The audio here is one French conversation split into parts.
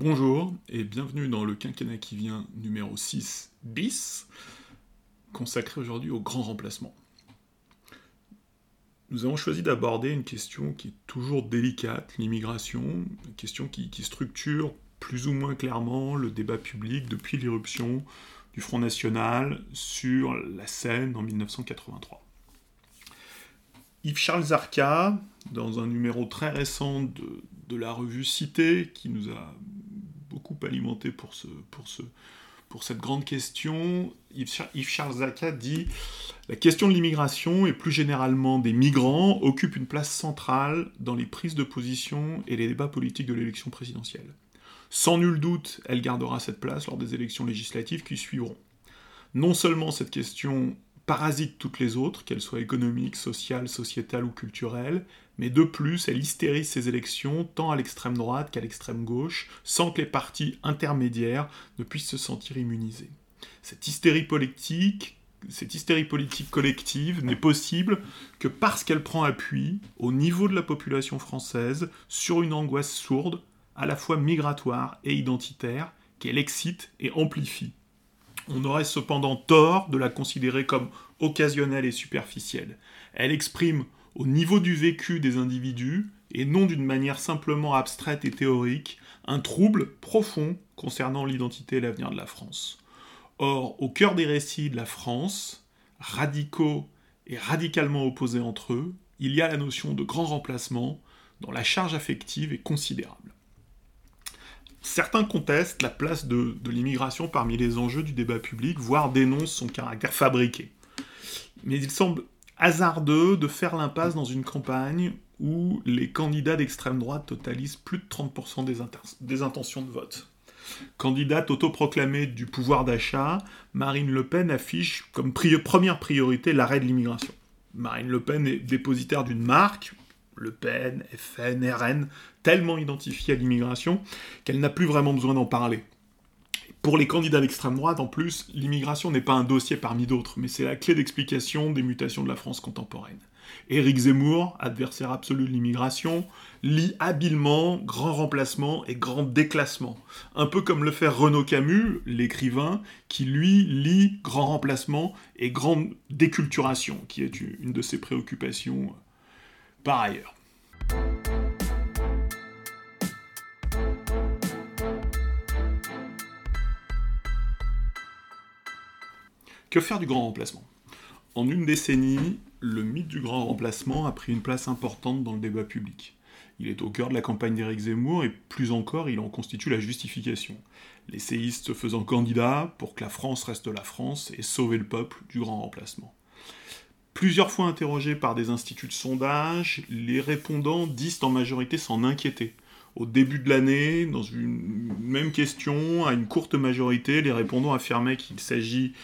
Bonjour et bienvenue dans le quinquennat qui vient numéro 6 bis, consacré aujourd'hui au grand remplacement. Nous avons choisi d'aborder une question qui est toujours délicate, l'immigration, une question qui, structure plus ou moins clairement le débat public depuis l'irruption du Front National sur la scène en 1983. Yves-Charles Zarka, dans un numéro très récent de, la revue Cité, qui nous a beaucoup alimenté pour, ce, pour, ce, pour cette grande question, Yves-Charles Zarka dit La question de l'immigration et plus généralement des migrants occupe une place centrale dans les prises de position et les débats politiques de l'élection présidentielle. Sans nul doute, elle gardera cette place lors des élections législatives qui suivront. Non seulement cette question parasite toutes les autres, qu'elles soient économiques, sociales, sociétales ou culturelles, mais de plus, elle hystérise ces élections tant à l'extrême droite qu'à l'extrême gauche, sans que les partis intermédiaires ne puissent se sentir immunisés. Cette hystérie politique, cette hystérie politique collective n'est possible que parce qu'elle prend appui, au niveau de la population française, sur une angoisse sourde, à la fois migratoire et identitaire, qu'elle excite et amplifie on aurait cependant tort de la considérer comme occasionnelle et superficielle. Elle exprime, au niveau du vécu des individus, et non d'une manière simplement abstraite et théorique, un trouble profond concernant l'identité et l'avenir de la France. Or, au cœur des récits de la France, radicaux et radicalement opposés entre eux, il y a la notion de grand remplacement dont la charge affective est considérable. Certains contestent la place de, l'immigration parmi les enjeux du débat public, voire dénoncent son caractère fabriqué. Mais il semble hasardeux de faire l'impasse dans une campagne où les candidats d'extrême droite totalisent plus de 30% des, des, intentions de vote. Candidate autoproclamée du pouvoir d'achat, Marine Le Pen affiche comme première priorité l'arrêt de l'immigration. Marine Le Pen est dépositaire d'une marque, le Pen, FN, RN, tellement identifiée à l'immigration qu'elle n'a plus vraiment besoin d'en parler. Pour les candidats d'extrême droite, en plus, l'immigration n'est pas un dossier parmi d'autres, mais c'est la clé d'explication des mutations de la France contemporaine. Éric Zemmour, adversaire absolu de l'immigration, lit habilement grand remplacement et grand déclassement. Un peu comme le fait Renaud Camus, l'écrivain, qui lui lit grand remplacement et grande déculturation, qui est une de ses préoccupations par ailleurs. Que faire du grand remplacement? En une décennie, le mythe du grand remplacement a pris une place importante dans le débat public. Il est au cœur de la campagne d'Éric Zemmour et plus encore, il en constitue la justification. Les séistes se faisant candidats pour que la France reste la France et sauver le peuple du grand remplacement. Plusieurs fois interrogés par des instituts de sondage, les répondants disent en majorité s'en inquiéter. Au début de l'année, dans une même question, à une courte majorité, les répondants affirmaient qu'il s'agit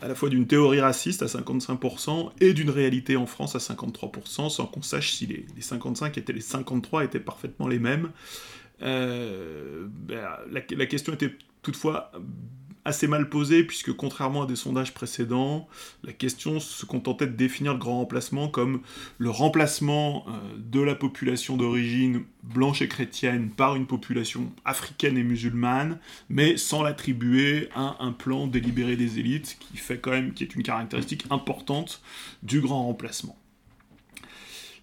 à la fois d'une théorie raciste à 55% et d'une réalité en France à 53%, sans qu'on sache si les, 55 étaient les 53 étaient parfaitement les mêmes. Euh, ben, la, question était toutefois assez mal posé, puisque contrairement à des sondages précédents, la question se contentait de définir le grand remplacement comme le remplacement euh, de la population d'origine blanche et chrétienne par une population africaine et musulmane, mais sans l'attribuer à un plan délibéré des élites, qui fait quand même, qui est une caractéristique importante du grand remplacement.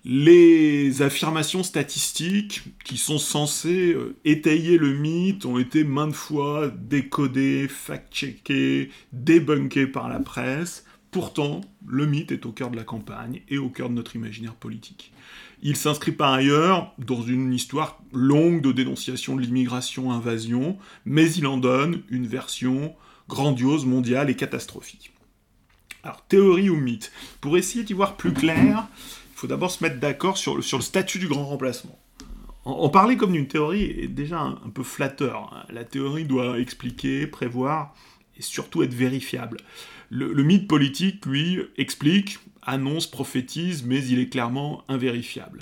Les affirmations statistiques qui sont censées euh, étayer le mythe ont été maintes fois décodées, fact-checkées, débunkées par la presse. Pourtant, le mythe est au cœur de la campagne et au cœur de notre imaginaire politique. Il s'inscrit par ailleurs dans une histoire longue de dénonciation de l'immigration-invasion, mais il en donne une version grandiose, mondiale et catastrophique. Alors, théorie ou mythe? Pour essayer d'y voir plus clair, faut d'abord se mettre d'accord sur, le statut du grand remplacement. En, parler comme d'une théorie est déjà un, peu flatteur. La théorie doit expliquer, prévoir et surtout être vérifiable. Le, mythe politique, lui, explique, annonce, prophétise, mais il est clairement invérifiable.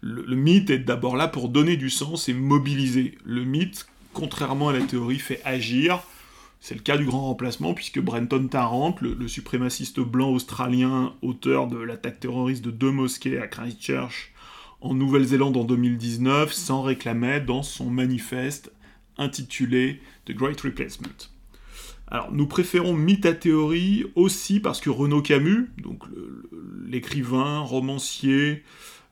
Le, le mythe est d'abord là pour donner du sens et mobiliser. Le mythe, contrairement à la théorie, fait agir, c'est le cas du grand remplacement, puisque Brenton Tarrant, le, suprémaciste blanc australien, auteur de l'attaque terroriste de deux mosquées à Christchurch en Nouvelle-Zélande en 2019, s'en réclamait dans son manifeste intitulé The Great Replacement. Alors, nous préférons théorie aussi parce que Renaud Camus, donc l'écrivain, romancier,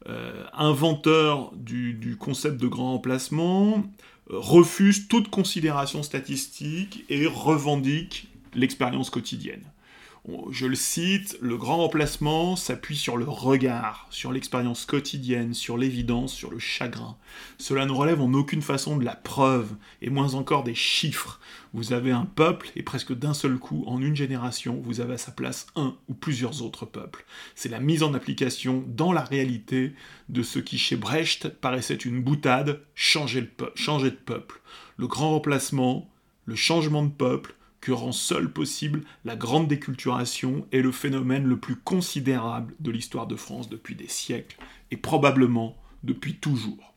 euh, inventeur du, concept de grand remplacement, refuse toute considération statistique et revendique l'expérience quotidienne je le cite, le grand remplacement s'appuie sur le regard, sur l'expérience quotidienne, sur l'évidence, sur le chagrin. Cela ne relève en aucune façon de la preuve, et moins encore des chiffres. Vous avez un peuple, et presque d'un seul coup, en une génération, vous avez à sa place un ou plusieurs autres peuples. C'est la mise en application dans la réalité de ce qui chez Brecht paraissait une boutade, changer, changer de peuple. Le grand remplacement, le changement de peuple, que rend seul possible la grande déculturation est le phénomène le plus considérable de l'histoire de France depuis des siècles, et probablement depuis toujours.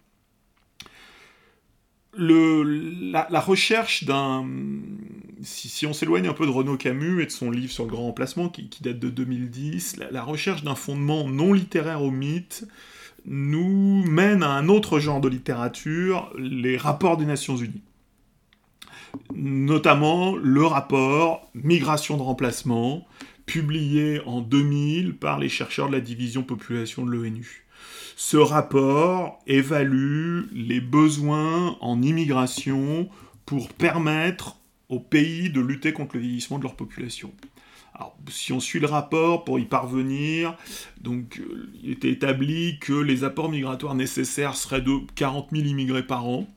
la, recherche d'un... Si, on s'éloigne un peu de Renaud Camus et de son livre sur le grand emplacement, qui, date de 2010, la recherche d'un fondement non littéraire au mythe nous mène à un autre genre de littérature, les rapports des Nations Unies notamment le rapport Migration de remplacement, publié en 2000 par les chercheurs de la division population de l'ONU. Ce rapport évalue les besoins en immigration pour permettre aux pays de lutter contre le vieillissement de leur population. Si on suit le rapport pour y parvenir, euh, il était établi que les apports migratoires nécessaires seraient de 40 000 immigrés par an,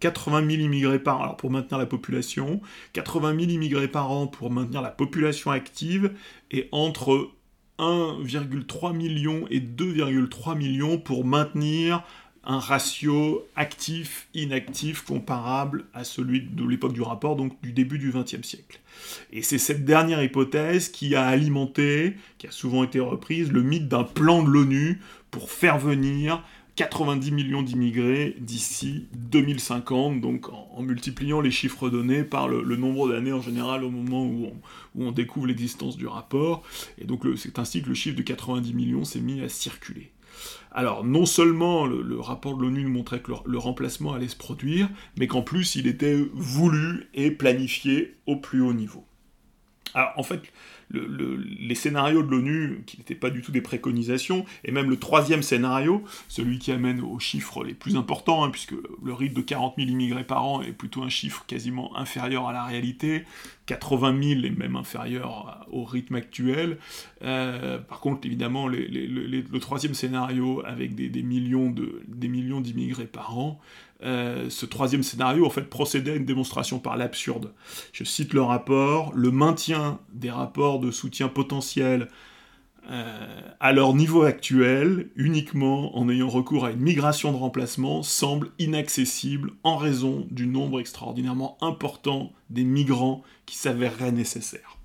80 000 immigrés par an pour maintenir la population, 80 000 immigrés par an pour maintenir la population active, et entre 1,3 million et 2,3 millions pour maintenir un ratio actif-inactif comparable à celui de l'époque du rapport, donc du début du XXe siècle. Et c'est cette dernière hypothèse qui a alimenté, qui a souvent été reprise, le mythe d'un plan de l'ONU pour faire venir 90 millions d'immigrés d'ici 2050, donc en, multipliant les chiffres donnés par le, nombre d'années en général au moment où on, découvre l'existence du rapport. Et donc c'est ainsi que le chiffre de 90 millions s'est mis à circuler. Alors non seulement le, rapport de l'ONU montrait que le remplacement allait se produire, mais qu'en plus il était voulu et planifié au plus haut niveau. Alors en fait, les scénarios de l'ONU, qui n'étaient pas du tout des préconisations, et même le troisième scénario, celui qui amène aux chiffres les plus importants, hein, puisque le rythme de 40 000 immigrés par an est plutôt un chiffre quasiment inférieur à la réalité, 80 000 est même inférieur au rythme actuel. Euh, par contre, évidemment, le troisième scénario, avec des, millions d'immigrés par an, euh, ce troisième scénario en fait procédait à une démonstration par l'absurde. Je cite le rapport, le maintien des rapports de soutien potentiel euh, à leur niveau actuel, uniquement en ayant recours à une migration de remplacement, semble inaccessible en raison du nombre extraordinairement important des migrants qui s'avéreraient nécessaires.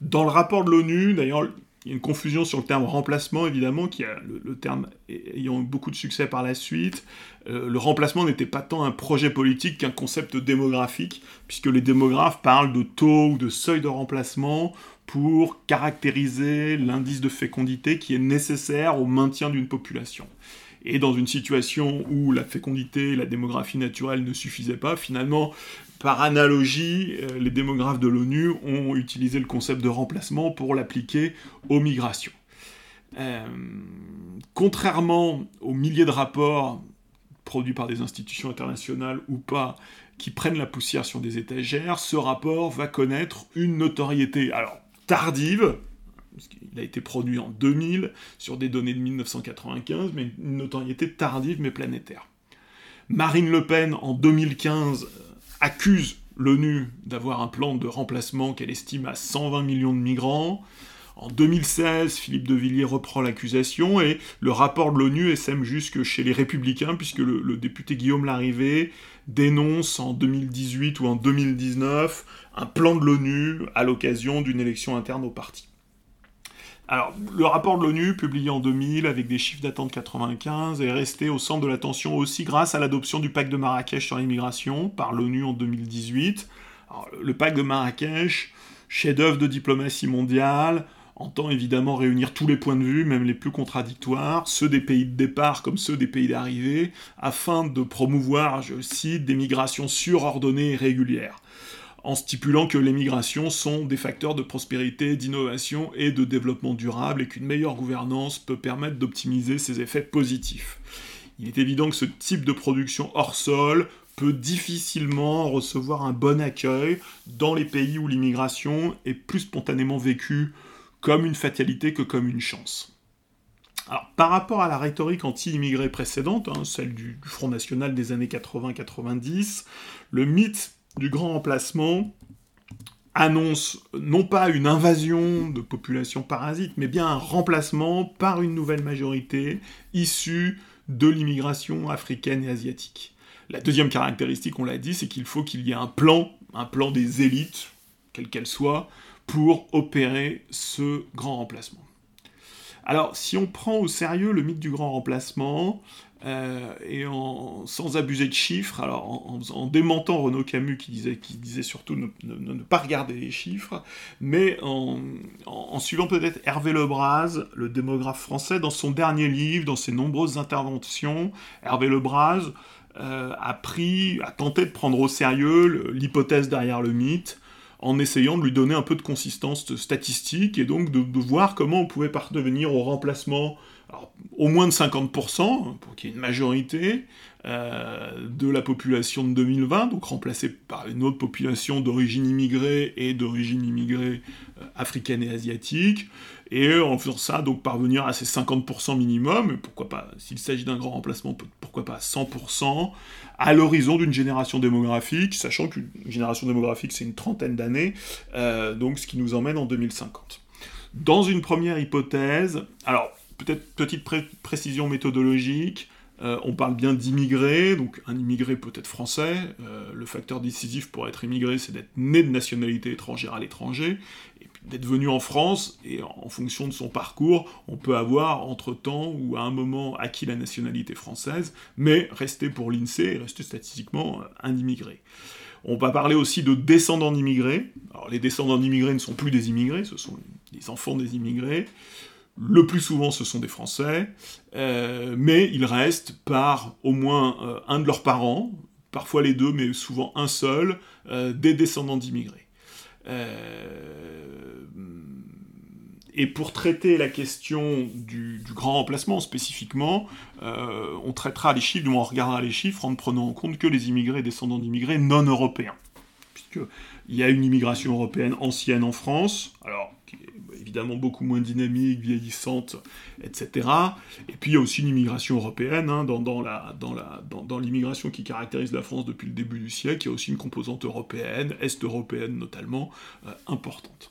Dans le rapport de l'ONU, d'ailleurs, il y a une confusion sur le terme remplacement, évidemment, qui a le, terme ayant eu beaucoup de succès par la suite. Euh, le remplacement n'était pas tant un projet politique qu'un concept démographique, puisque les démographes parlent de taux ou de seuil de remplacement pour caractériser l'indice de fécondité qui est nécessaire au maintien d'une population. Et dans une situation où la fécondité et la démographie naturelle ne suffisaient pas, finalement, par analogie, euh, les démographes de l'ONU ont utilisé le concept de remplacement pour l'appliquer aux migrations. Euh, contrairement aux milliers de rapports produits par des institutions internationales ou pas, qui prennent la poussière sur des étagères, ce rapport va connaître une notoriété, alors tardive, il a été produit en 2000 sur des données de 1995, mais une notoriété tardive mais planétaire. Marine Le Pen, en 2015, accuse l'ONU d'avoir un plan de remplacement qu'elle estime à 120 millions de migrants. En 2016, Philippe de Villiers reprend l'accusation et le rapport de l'ONU essaime jusque chez les républicains, puisque le, député Guillaume Larrivé dénonce en 2018 ou en 2019 un plan de l'ONU à l'occasion d'une élection interne au parti. Alors, le rapport de l'ONU, publié en 2000 avec des chiffres datant de 95, est resté au centre de l'attention aussi grâce à l'adoption du pacte de Marrakech sur l'immigration par l'ONU en 2018. le pacte de Marrakech, chef-d'œuvre de diplomatie mondiale, entend évidemment réunir tous les points de vue, même les plus contradictoires, ceux des pays de départ comme ceux des pays d'arrivée, afin de promouvoir, je cite, des migrations surordonnées et régulières en stipulant que les migrations sont des facteurs de prospérité, d'innovation et de développement durable et qu'une meilleure gouvernance peut permettre d'optimiser ces effets positifs. Il est évident que ce type de production hors sol peut difficilement recevoir un bon accueil dans les pays où l'immigration est plus spontanément vécue comme une fatalité que comme une chance. Alors, par rapport à la rhétorique anti-immigrée précédente, hein, celle du, Front National des années 80-90, le mythe du grand remplacement annonce non pas une invasion de populations parasites, mais bien un remplacement par une nouvelle majorité issue de l'immigration africaine et asiatique. La deuxième caractéristique, on l'a dit, c'est qu'il faut qu'il y ait un plan, un plan des élites, quelle qu'elle soit, pour opérer ce grand remplacement. Alors, si on prend au sérieux le mythe du grand remplacement, euh, et sans abuser de chiffres, alors en, démentant Renaud Camus qui disait, surtout ne, ne, pas regarder les chiffres, mais en, suivant peut-être Hervé Lebras, le démographe français, dans son dernier livre, dans ses nombreuses interventions, Hervé Lebras euh, a pris, a tenté de prendre au sérieux l'hypothèse derrière le mythe, en essayant de lui donner un peu de consistance statistique et donc de, voir comment on pouvait parvenir au remplacement au moins de 50%, pour qu'il y ait une majorité euh, de la population de 2020, donc remplacée par une autre population d'origine immigrée et d'origine immigrée euh, africaine et asiatique, et en faisant ça, donc parvenir à ces 50% minimum, et pourquoi pas, s'il s'agit d'un grand remplacement, pourquoi pas 100%, à l'horizon d'une génération démographique, sachant qu'une génération démographique c'est une trentaine d'années, euh, donc ce qui nous emmène en 2050. Dans une première hypothèse, alors peut-être petite précision méthodologique, euh, on parle bien d'immigrés, donc un immigré peut être français. Euh, le facteur décisif pour être immigré, c'est d'être né de nationalité étrangère à l'étranger, d'être venu en France, et en fonction de son parcours, on peut avoir entre-temps ou à un moment acquis la nationalité française, mais rester pour l'INSEE, rester statistiquement un immigré. On va parler aussi de descendants d'immigrés. Alors les descendants d'immigrés ne sont plus des immigrés, ce sont les enfants des immigrés. Le plus souvent, ce sont des Français, euh, mais ils restent par au moins euh, un de leurs parents, parfois les deux, mais souvent un seul, euh, des descendants d'immigrés. Et pour traiter la question du, grand remplacement spécifiquement, on traitera les chiffres, du moins on regardera les chiffres en ne prenant en compte que les immigrés descendants d'immigrés non européens. Puisqu'il y a une immigration européenne ancienne en France, alors évidemment beaucoup moins dynamique, vieillissante, etc. Et puis il y a aussi une immigration européenne, hein, dans, l'immigration qui caractérise la France depuis le début du siècle, il y a aussi une composante européenne, est-européenne notamment, euh, importante.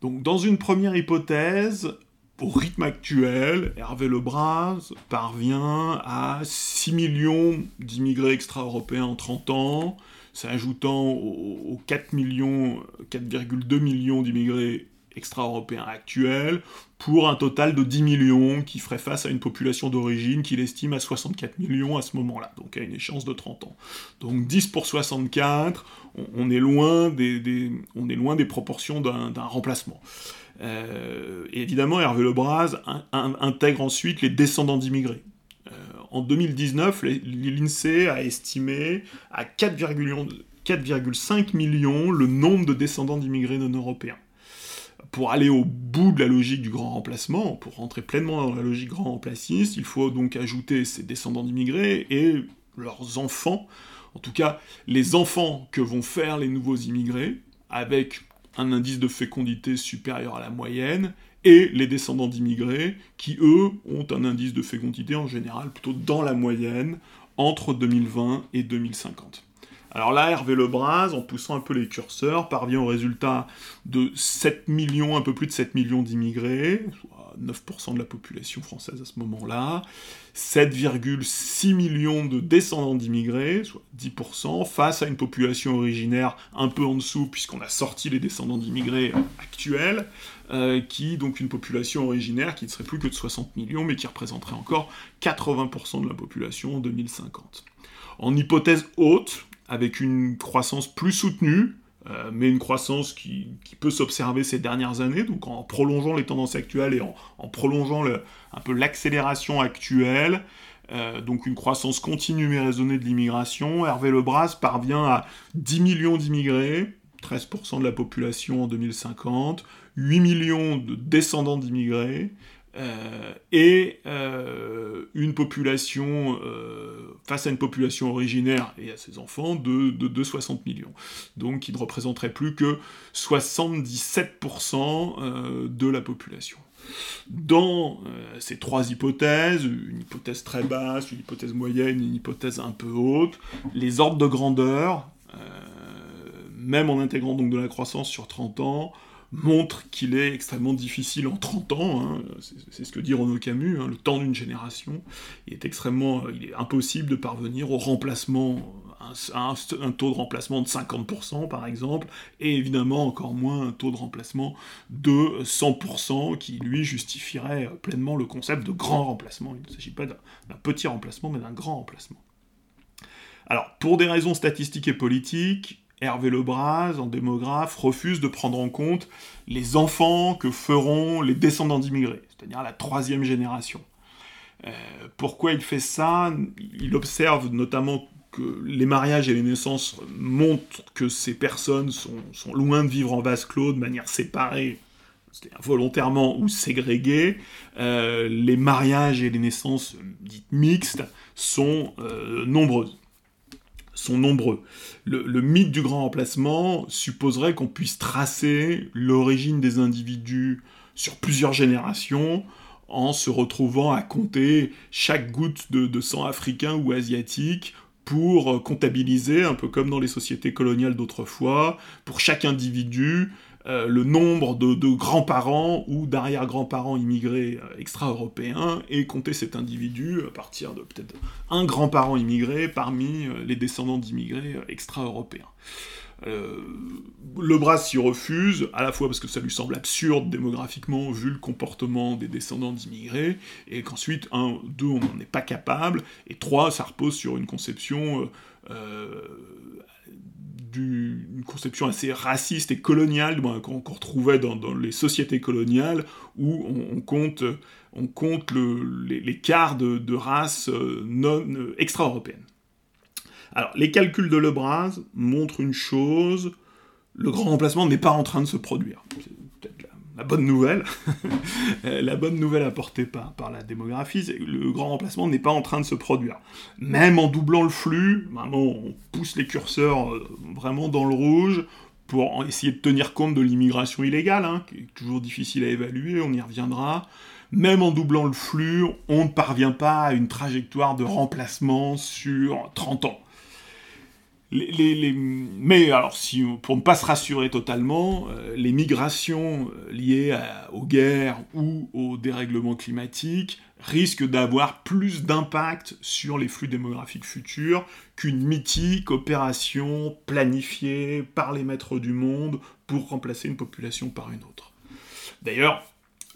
Donc dans une première hypothèse, au rythme actuel, Hervé Lebras parvient à 6 millions d'immigrés extra-européens en 30 ans, s'ajoutant aux 4 millions, 4,2 millions d'immigrés extra-européens actuels, pour un total de 10 millions qui ferait face à une population d'origine qu'il estime à 64 millions à ce moment-là, donc à une échéance de 30 ans. Donc 10 pour 64, on, est, loin des, on est loin des proportions d'un remplacement. Euh, et évidemment, Hervé Lebras intègre ensuite les descendants d'immigrés en 2019, l'INSEE a estimé à 4,5 millions le nombre de descendants d'immigrés non européens. Pour aller au bout de la logique du grand remplacement, pour rentrer pleinement dans la logique grand remplaciste, il faut donc ajouter ces descendants d'immigrés et leurs enfants, en tout cas les enfants que vont faire les nouveaux immigrés, avec un indice de fécondité supérieur à la moyenne, et les descendants d'immigrés, qui eux ont un indice de fécondité en général plutôt dans la moyenne entre 2020 et 2050. Alors là, Hervé Lebras, en poussant un peu les curseurs, parvient au résultat de 7 millions, un peu plus de 7 millions d'immigrés, 9% de la population française à ce moment-là, 7,6 millions de descendants d'immigrés, soit 10%, face à une population originaire un peu en dessous, puisqu'on a sorti les descendants d'immigrés actuels, euh, qui, donc une population originaire qui ne serait plus que de 60 millions, mais qui représenterait encore 80% de la population en 2050. En hypothèse haute, avec une croissance plus soutenue, euh, mais une croissance qui, peut s'observer ces dernières années, donc en prolongeant les tendances actuelles et en, prolongeant un peu l'accélération actuelle. Euh, donc une croissance continue mais raisonnée de l'immigration. Hervé Lebras parvient à 10 millions d'immigrés, 13% de la population en 2050, 8 millions de descendants d'immigrés, euh, et euh, population, euh, face à une population originaire et à ses enfants, de, de, 60 millions. Donc il ne représenterait plus que 77% de la population. Dans ces trois hypothèses, une hypothèse très basse, une hypothèse moyenne, une hypothèse un peu haute, les ordres de grandeur, même en intégrant donc de la croissance sur 30 ans, montre qu'il est extrêmement difficile en 30 ans, hein, c'est ce que dit Renaud Camus, hein, le temps d'une génération, il est extrêmement, il est impossible de parvenir au remplacement, à un, taux de remplacement de 50% par exemple, et évidemment encore moins un taux de remplacement de 100% qui lui justifierait pleinement le concept de grand remplacement. Il ne s'agit pas d'un petit remplacement, mais d'un grand remplacement. Alors, pour des raisons statistiques et politiques, Hervé Lebras, en démographe, refuse de prendre en compte les enfants que feront les descendants d'immigrés, c'est-à-dire la troisième génération. Euh, pourquoi il fait ça? Il observe notamment que les mariages et les naissances montrent que ces personnes sont, loin de vivre en vase clos de manière séparée, c'est-à-dire volontairement ou ségrégée. Euh, les mariages et les naissances dites mixtes sont euh, nombreuses sont nombreux. Le, mythe du grand remplacement supposerait qu'on puisse tracer l'origine des individus sur plusieurs générations en se retrouvant à compter chaque goutte de sang africain ou asiatique pour comptabiliser, un peu comme dans les sociétés coloniales d'autrefois, pour chaque individu, euh, le nombre de, grands-parents ou d'arrière-grands-parents immigrés euh, extra-européens et compter cet individu à partir de peut-être un grand-parent immigré parmi euh, les descendants d'immigrés extra-européens. le bras s'y refuse, à la fois parce que ça lui semble absurde démographiquement vu le comportement des descendants d'immigrés, et qu'ensuite, un, deux, on n'en est pas capable, et trois, ça repose sur une conception conception assez raciste et coloniale qu'on retrouvait dans, les sociétés coloniales où on, compte, on compte les, quarts de, races euh, non euh, extra-européennes. Alors, les calculs de Lebras montrent une chose, le grand remplacement n'est pas en train de se produire la bonne nouvelle, la bonne nouvelle apportée par, par la démographie, c'est que le grand remplacement n'est pas en train de se produire. Même en doublant le flux, vraiment, on pousse les curseurs euh, vraiment dans le rouge pour essayer de tenir compte de l'immigration illégale, hein, qui est toujours difficile à évaluer, on y reviendra. Même en doublant le flux, on ne parvient pas à une trajectoire de remplacement sur 30 ans. Mais alors, pour ne pas se rassurer totalement, euh, les migrations euh, liées aux guerres ou au dérèglement climatique risquent d'avoir plus d'impact sur les flux démographiques futurs qu'une mythique opération planifiée par les maîtres du monde pour remplacer une population par une autre. D'ailleurs,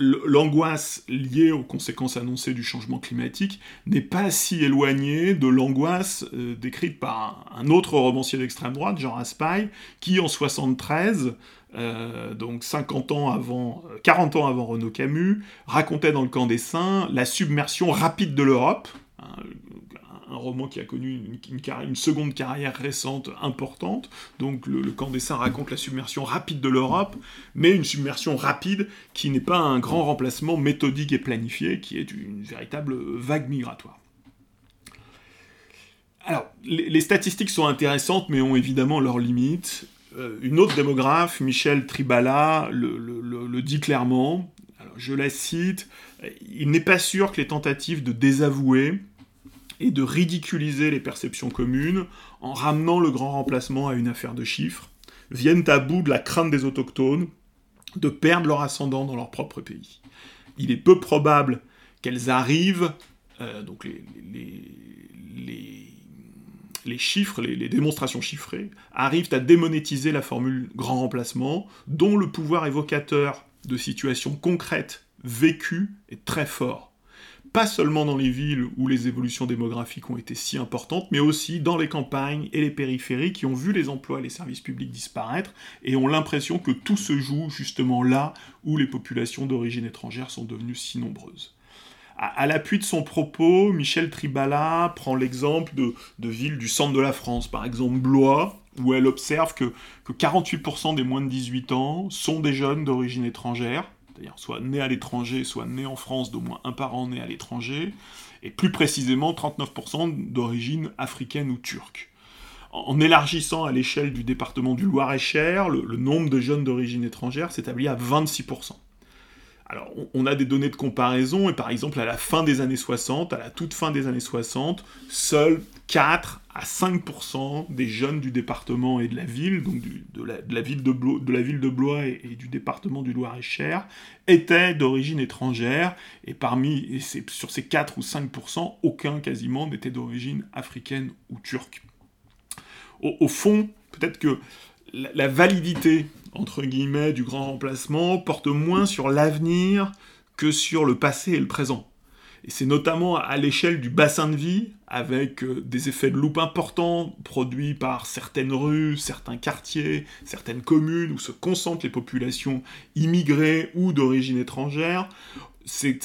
l'angoisse liée aux conséquences annoncées du changement climatique n'est pas si éloignée de l'angoisse euh, décrite par un, autre romancier d'extrême droite, Jean Raspail, qui en 73, euh, donc 50 ans avant, 40 euh, ans avant Renaud Camus, racontait dans le camp des Saints la submersion rapide de l'Europe, hein, un roman qui a connu une, seconde carrière récente importante. Donc le, camp des saints raconte la submersion rapide de l'Europe, mais une submersion rapide qui n'est pas un grand remplacement méthodique et planifié, qui est une véritable vague migratoire. Alors, les, statistiques sont intéressantes, mais ont évidemment leurs limites. Euh, une autre démographe, Michel Tribala, le, dit clairement. je la cite. Il n'est pas sûr que les tentatives de désavouer et de ridiculiser les perceptions communes en ramenant le grand remplacement à une affaire de chiffres, viennent à bout de la crainte des autochtones de perdre leur ascendant dans leur propre pays. Il est peu probable qu'elles arrivent, euh, donc les, les, chiffres, les, démonstrations chiffrées, arrivent à démonétiser la formule grand remplacement, dont le pouvoir évocateur de situations concrètes vécues est très fort pas seulement dans les villes où les évolutions démographiques ont été si importantes, mais aussi dans les campagnes et les périphéries qui ont vu les emplois et les services publics disparaître et ont l'impression que tout se joue justement là où les populations d'origine étrangère sont devenues si nombreuses. À, l'appui de son propos, Michel Tribala prend l'exemple de, villes du centre de la France, par exemple Blois, où elle observe que, que 48% des moins de 18 ans sont des jeunes d'origine étrangère, c'est-à-dire soit nés à l'étranger, soit nés en France, d'au moins un parent né à l'étranger, et plus précisément 39% d'origine africaine ou turque. En élargissant à l'échelle du département du Loir-et-Cher, le, nombre de jeunes d'origine étrangère s'établit à 26%. Alors, on a des données de comparaison, et par exemple, à la fin des années 60, à la toute fin des années 60, seuls 4 à 5% des jeunes du département et de la ville, donc de, la, ville de, Blois, et, du département du Loir-et-Cher, étaient d'origine étrangère, et parmi, sur ces 4 ou 5%, aucun quasiment n'était d'origine africaine ou turque. Au, fond, peut-être que la validité entre guillemets, du grand remplacement porte moins sur l'avenir que sur le passé et le présent. Et c'est notamment à l'échelle du bassin de vie, avec euh, des effets de loupe importants produits par certaines rues, certains quartiers, certaines communes où se concentrent les populations immigrées ou d'origine étrangère. C'est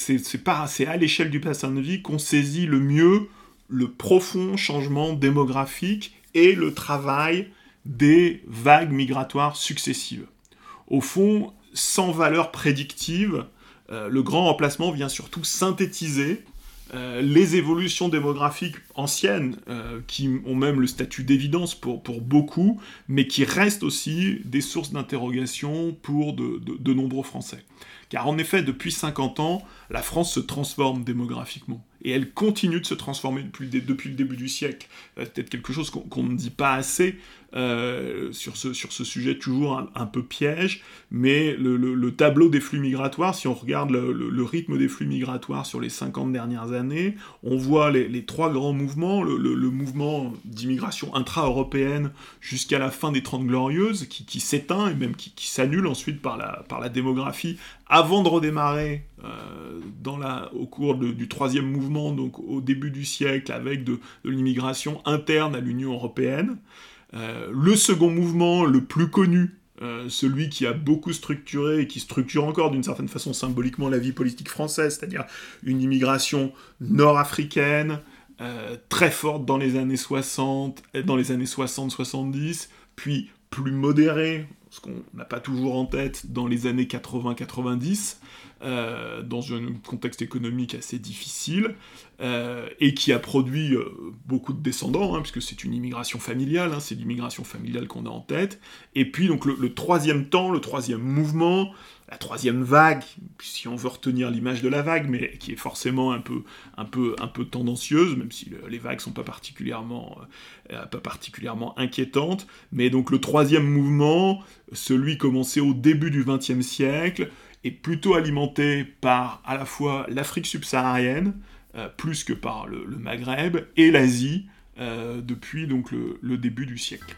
à l'échelle du bassin de vie qu'on saisit le mieux le profond changement démographique et le travail des vagues migratoires successives. Au fond, sans valeur prédictive, euh, le grand remplacement vient surtout synthétiser euh, les évolutions démographiques anciennes, euh, qui ont même le statut d'évidence pour, pour, beaucoup, mais qui restent aussi des sources d'interrogation pour de, nombreux Français. Car en effet, depuis 50 ans, la France se transforme démographiquement. Et elle continue de se transformer depuis, le début du siècle. Peut-être quelque chose qu'on ne dit pas assez, euh, sur, ce, sujet toujours un, peu piège, mais le, tableau des flux migratoires, si on regarde le, rythme des flux migratoires sur les 50 dernières années, on voit les, trois grands mouvements, le, mouvement d'immigration intra-européenne jusqu'à la fin des Trente Glorieuses, qui, s'éteint et même qui, s'annule ensuite par la démographie, avant de redémarrer euh, au cours du troisième mouvement, donc au début du siècle, avec de l'immigration interne à l'Union européenne. Euh, le second mouvement, le plus connu, euh, celui qui a beaucoup structuré et qui structure encore d'une certaine façon symboliquement la vie politique française, c'est-à-dire une immigration nord-africaine, très forte dans les années 60, dans les années 60-70, puis plus modérée, ce qu'on n'a pas toujours en tête, dans les années 80-90, euh, dans un contexte économique assez difficile, euh, et qui a produit euh, beaucoup de descendants, hein, puisque c'est une immigration familiale, hein, c'est l'immigration familiale qu'on a en tête. Et puis donc le, troisième temps, le troisième mouvement, la troisième vague, si on veut retenir l'image de la vague, mais qui est forcément un peu, un peu, un peu tendancieuse, même si les vagues sont pas particulièrement, pas particulièrement inquiétantes. Mais donc le troisième mouvement, celui commencé au début du XXe siècle, est plutôt alimenté par à la fois l'Afrique subsaharienne, euh, plus que par le, Maghreb, et l'Asie, euh, depuis donc le début du siècle.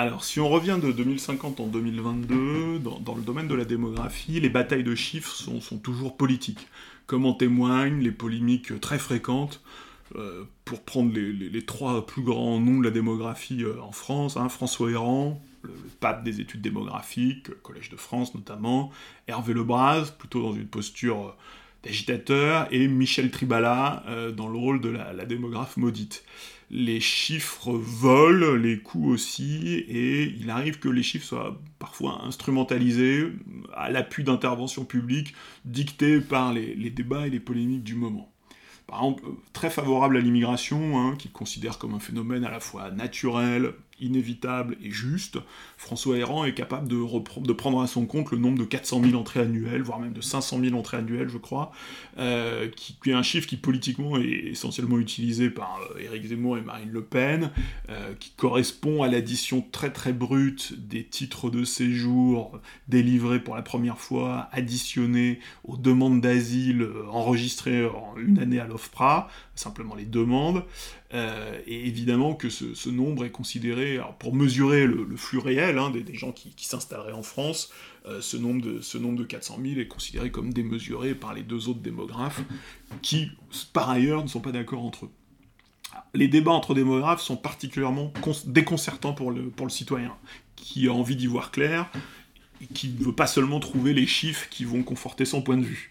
Alors, si on revient de 2050 en 2022, dans, le domaine de la démographie, les batailles de chiffres sont, toujours politiques, comme en témoignent les polémiques très fréquentes. Euh, pour prendre les, trois plus grands noms de la démographie euh, en France, hein, François Héran, le, pape des études démographiques, Collège de France notamment, Hervé Lebras, plutôt dans une posture euh, d'agitateur, et Michel Tribala dans le rôle de la démographe maudite les chiffres volent, les coûts aussi, et il arrive que les chiffres soient parfois instrumentalisés à l'appui d'interventions publiques dictées par les, débats et les polémiques du moment. Par exemple, très favorable à l'immigration, hein, qu'il considère comme un phénomène à la fois naturel, inévitable et juste, François Héran est capable de, prendre à son compte le nombre de 400 000 entrées annuelles, voire même de 500 000 entrées annuelles, je crois, euh, qui, est un chiffre qui politiquement est essentiellement utilisé par euh, Éric Zemmour et Marine Le Pen, euh, qui correspond à l'addition très très brute des titres de séjour délivrés pour la première fois, additionnés aux demandes d'asile enregistrées en une année à l'OFPRA, simplement les demandes, euh, et évidemment que ce, nombre est considéré, pour mesurer le, flux réel hein, des, gens qui, s'installeraient en France, euh, ce, nombre de, ce nombre de 400 000 est considéré comme démesuré par les deux autres démographes, qui par ailleurs ne sont pas d'accord entre eux. Les débats entre démographes sont particulièrement déconcertants pour le citoyen, qui a envie d'y voir clair, qui ne veut pas seulement trouver les chiffres qui vont conforter son point de vue.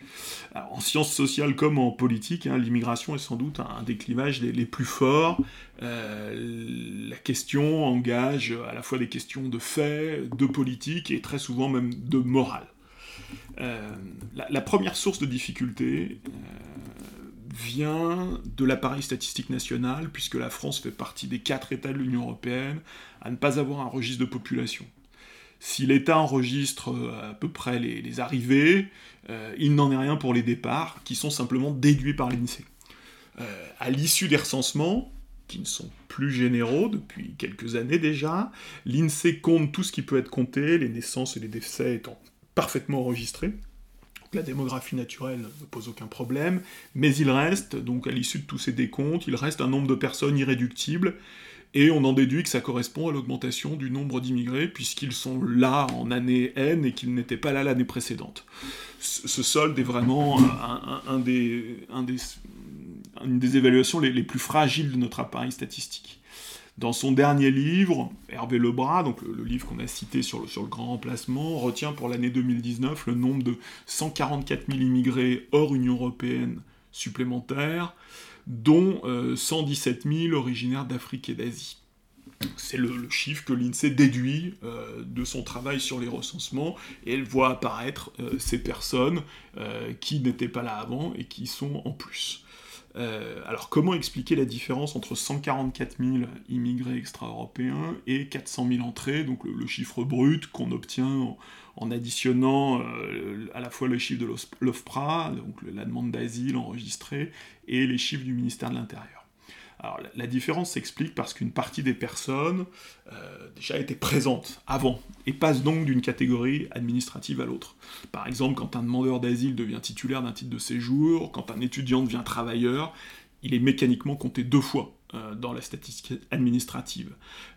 en sciences sociales comme en politique, hein, l'immigration est sans doute un, des clivages les, plus forts. Euh, la question engage à la fois des questions de fait, de politique et très souvent même de morale. Euh, la, première source de difficulté euh, vient de l'appareil statistique national, puisque la France fait partie des quatre États de l'Union européenne à ne pas avoir un registre de population. Si l'État enregistre euh, à peu près les, arrivées, euh, il n'en est rien pour les départs, qui sont simplement déduits par l'INSEE. Euh, à l'issue des recensements, qui ne sont plus généraux depuis quelques années déjà, l'INSEE compte tout ce qui peut être compté, les naissances et les décès étant parfaitement enregistrés. La démographie naturelle ne pose aucun problème, mais il reste, donc à l'issue de tous ces décomptes, il reste un nombre de personnes irréductibles et on en déduit que ça correspond à l'augmentation du nombre d'immigrés, puisqu'ils sont là en année N et qu'ils n'étaient pas là l'année précédente. Ce solde est vraiment une des évaluations les, plus fragiles de notre appareil statistique. Dans son dernier livre, Hervé Lebras, donc le, livre qu'on a cité sur le, sur le grand remplacement, retient pour l'année 2019 le nombre de 144 000 immigrés hors Union européenne supplémentaires, dont 117 euh, 000 originaires d'Afrique et d'Asie. C'est le, chiffre que l'INSEE déduit euh, de son travail sur les recensements, et elle voit apparaître euh, ces personnes qui n'étaient pas là avant et qui sont en plus. Alors comment expliquer la différence entre 144 000 immigrés extra-européens et 400 000 entrées, donc le, chiffre brut qu'on obtient en additionnant euh, à la fois le chiffre de l'OFPRA, donc la demande d'asile enregistrée, et les chiffres du ministère de l'Intérieur. Alors la, différence s'explique parce qu'une partie des personnes euh, déjà étaient présentes avant et passent donc d'une catégorie administrative à l'autre. Par exemple, quand un demandeur d'asile devient titulaire d'un titre de séjour, quand un étudiant devient travailleur, il est mécaniquement compté deux fois euh, dans la statistique administrative.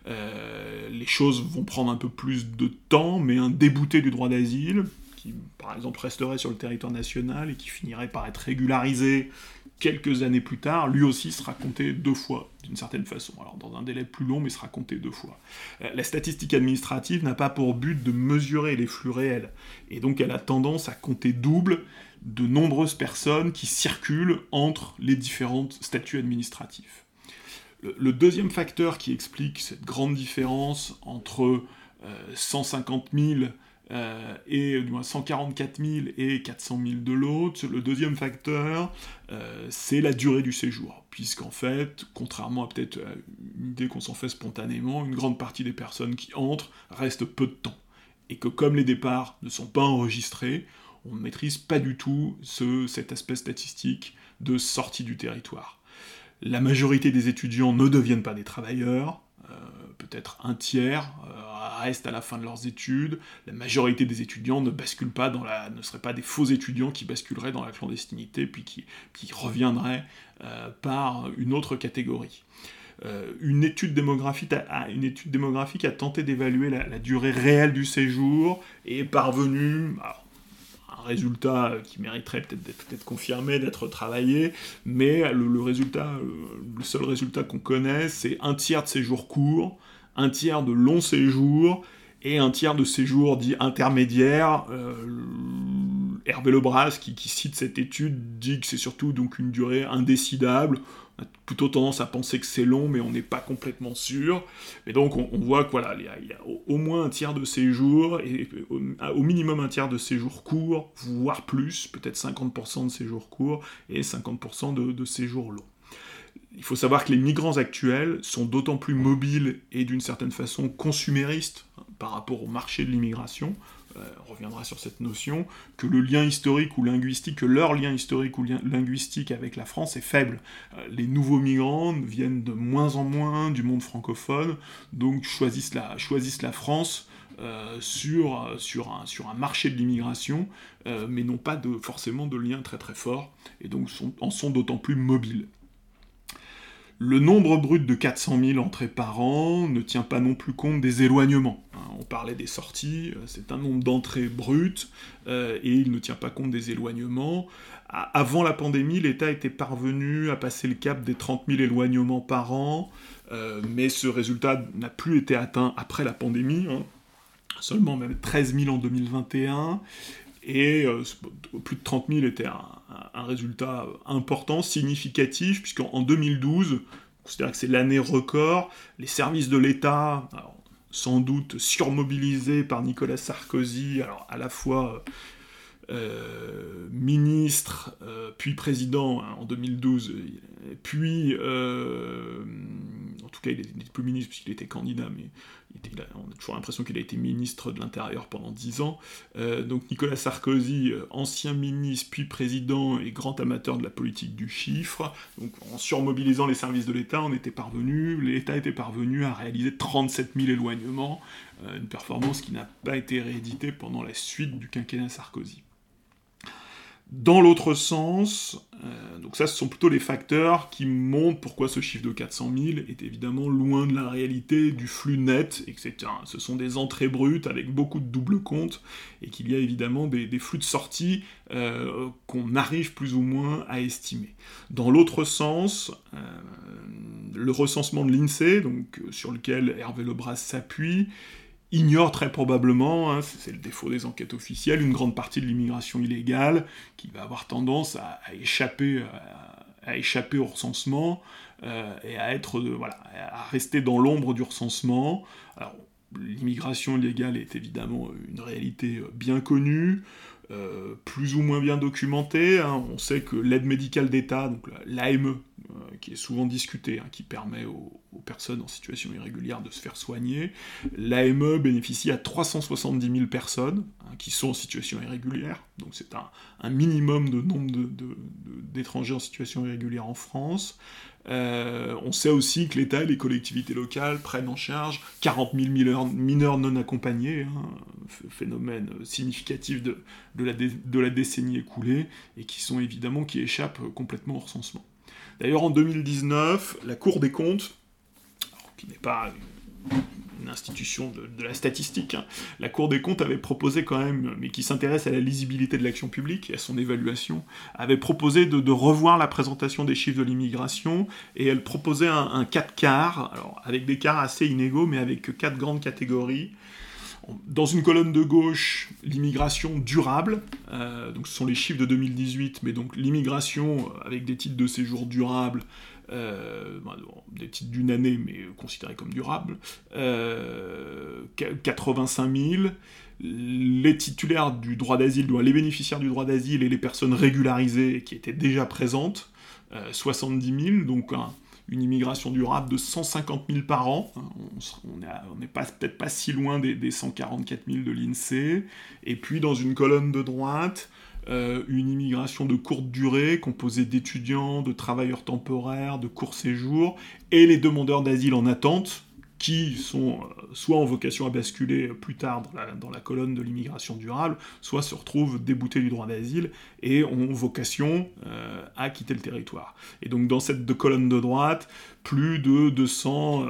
Euh, les choses vont prendre un peu plus de temps, mais un débouté du droit d'asile, qui par exemple resterait sur le territoire national et qui finirait par être régularisé quelques années plus tard, lui aussi sera compté deux fois, d'une certaine façon. Alors dans un délai plus long, mais sera compté deux fois. Euh, la statistique administrative n'a pas pour but de mesurer les flux réels, et donc elle a tendance à compter double de nombreuses personnes qui circulent entre les différents statuts administratifs. Le, deuxième facteur qui explique cette grande différence entre 150 000 euh, et 144 000 et 400 000 de l'autre. Le deuxième facteur, euh, c'est la durée du séjour, puisqu'en fait, contrairement à peut-être une idée qu'on s'en fait spontanément, une grande partie des personnes qui entrent restent peu de temps, et que comme les départs ne sont pas enregistrés, on ne maîtrise pas du tout cet aspect statistique de sortie du territoire. La majorité des étudiants ne deviennent pas des travailleurs, euh, peut-être un tiers euh, reste à la fin de leurs études, la majorité des étudiants ne basculent pas dans la, ne seraient pas des faux étudiants qui basculeraient dans la clandestinité puis qui, reviendraient euh, par une autre catégorie. une, étude démographique a, une étude démographique a tenté d'évaluer la, durée réelle du séjour et est parvenue, résultat qui mériterait peut-être d'être confirmé, d'être travaillé, mais le, résultat, euh, le seul résultat qu'on connaît, c'est un tiers de séjours courts, un tiers de longs séjours, et un tiers de séjours dits intermédiaires. Euh, Hervé Lebras, qui, qui, cite cette étude, dit que c'est surtout donc une durée indécidable, on a plutôt tendance à penser que c'est long, mais on n'est pas complètement sûr. Et donc on, voit qu'il voilà, y, a au, moins un tiers de séjours, et au, minimum un tiers de séjours courts, voire plus, peut-être 50% de séjours courts et 50% de, séjours longs. Il faut savoir que les migrants actuels sont d'autant plus mobiles et d'une certaine façon consuméristes hein, par rapport au marché de l'immigration, on reviendra sur cette notion, que le lien historique ou linguistique, que leur lien historique ou linguistique avec la France est faible. Euh, les nouveaux migrants viennent de moins en moins du monde francophone, donc choisissent la, France euh, sur, sur, un, sur un marché de l'immigration, mais n'ont pas de, forcément de lien très très fort, et donc en sont d'autant plus mobiles. Le nombre brut de 400 000 entrées par an ne tient pas non plus compte des éloignements. Hein, on parlait des sorties, euh, c'est un nombre d'entrées brutes, euh, et il ne tient pas compte des éloignements. Avant la pandémie, l'État était parvenu à passer le cap des 30 000 éloignements par an, euh, mais ce résultat n'a plus été atteint après la pandémie, hein. seulement même 13 000 en 2021, et plus de 30 000 était un, résultat important, significatif, puisqu'en 2012, on considère que c'est l'année record, les services de l'État, sans doute surmobilisés par Nicolas Sarkozy, alors à la fois euh, ministre, euh, puis président hein, en 2012, puis, euh, en tout cas il n'était plus ministre puisqu'il était candidat, mais on a toujours l'impression qu'il a été ministre de l'Intérieur pendant dix ans. Euh, donc Nicolas Sarkozy, euh, ancien ministre, puis président et grand amateur de la politique du chiffre. Donc en surmobilisant les services de l'État, on était parvenu, l'État était parvenu à réaliser 37 000 éloignements, une performance qui n'a pas été rééditée pendant la suite du quinquennat Sarkozy. Dans l'autre sens, euh, donc ça ce sont plutôt les facteurs qui montrent pourquoi ce chiffre de 400 000 est évidemment loin de la réalité du flux net, etc. Ce sont des entrées brutes avec beaucoup de double compte et qu'il y a évidemment des, flux de sortie euh, qu'on arrive plus ou moins à estimer. Dans l'autre sens, euh, le recensement de l'INSEE, sur lequel Hervé Lebras s'appuie, ignore très probablement, hein, c'est le défaut des enquêtes officielles, une grande partie de l'immigration illégale qui va avoir tendance à, échapper, euh, échapper au recensement euh, et à rester dans l'ombre du recensement. Alors, l'immigration illégale est évidemment une réalité bien connue. Euh, plus ou moins bien documenté. Hein. On sait que l'aide médicale d'État, donc l'AME, euh, qui est souvent discutée, hein, qui permet aux, personnes en situation irrégulière de se faire soigner, l'AME bénéficie à 370 000 personnes hein, qui sont en situation irrégulière. Donc c'est un, minimum de nombre d'étrangers en situation irrégulière en France. Euh, on sait aussi que l'État et les collectivités locales prennent en charge 40 000 mineurs, non accompagnés, hein, phénomène significatif de, la décennie écoulée, et qui sont évidemment qui échappent complètement au recensement. D'ailleurs, en 2019, la Cour des comptes, qui n'est pas institution de, la statistique. Hein. La Cour des comptes avait proposé quand même, mais qui s'intéresse à la lisibilité de l'action publique et à son évaluation, avait proposé de, revoir la présentation des chiffres de l'immigration, et elle proposait un, un 4 quarts, alors avec des quarts assez inégaux, mais avec quatre grandes catégories. Dans une colonne de gauche, l'immigration durable, euh, donc ce sont les chiffres de 2018, mais donc l'immigration avec des titres de séjour durables, euh, des titres d'une année, mais considérés comme durables, 85 euh, 000. Les titulaires du droit d'asile, les bénéficiaires du droit d'asile et les personnes régularisées qui étaient déjà présentes, 70 euh, 000, donc une immigration durable de 150 000 par an. On n'est peut-être pas si loin des, des 144 000 de l'INSEE. Et puis dans une colonne de droite, euh, une immigration de courte durée composée d'étudiants, de travailleurs temporaires, de court séjour, et les demandeurs d'asile en attente, qui sont euh, soit en vocation à basculer plus tard dans la, colonne de l'immigration durable, soit se retrouvent déboutés du droit d'asile et ont vocation euh, à quitter le territoire. Et donc dans cette deux colonnes de droite, plus de, 200,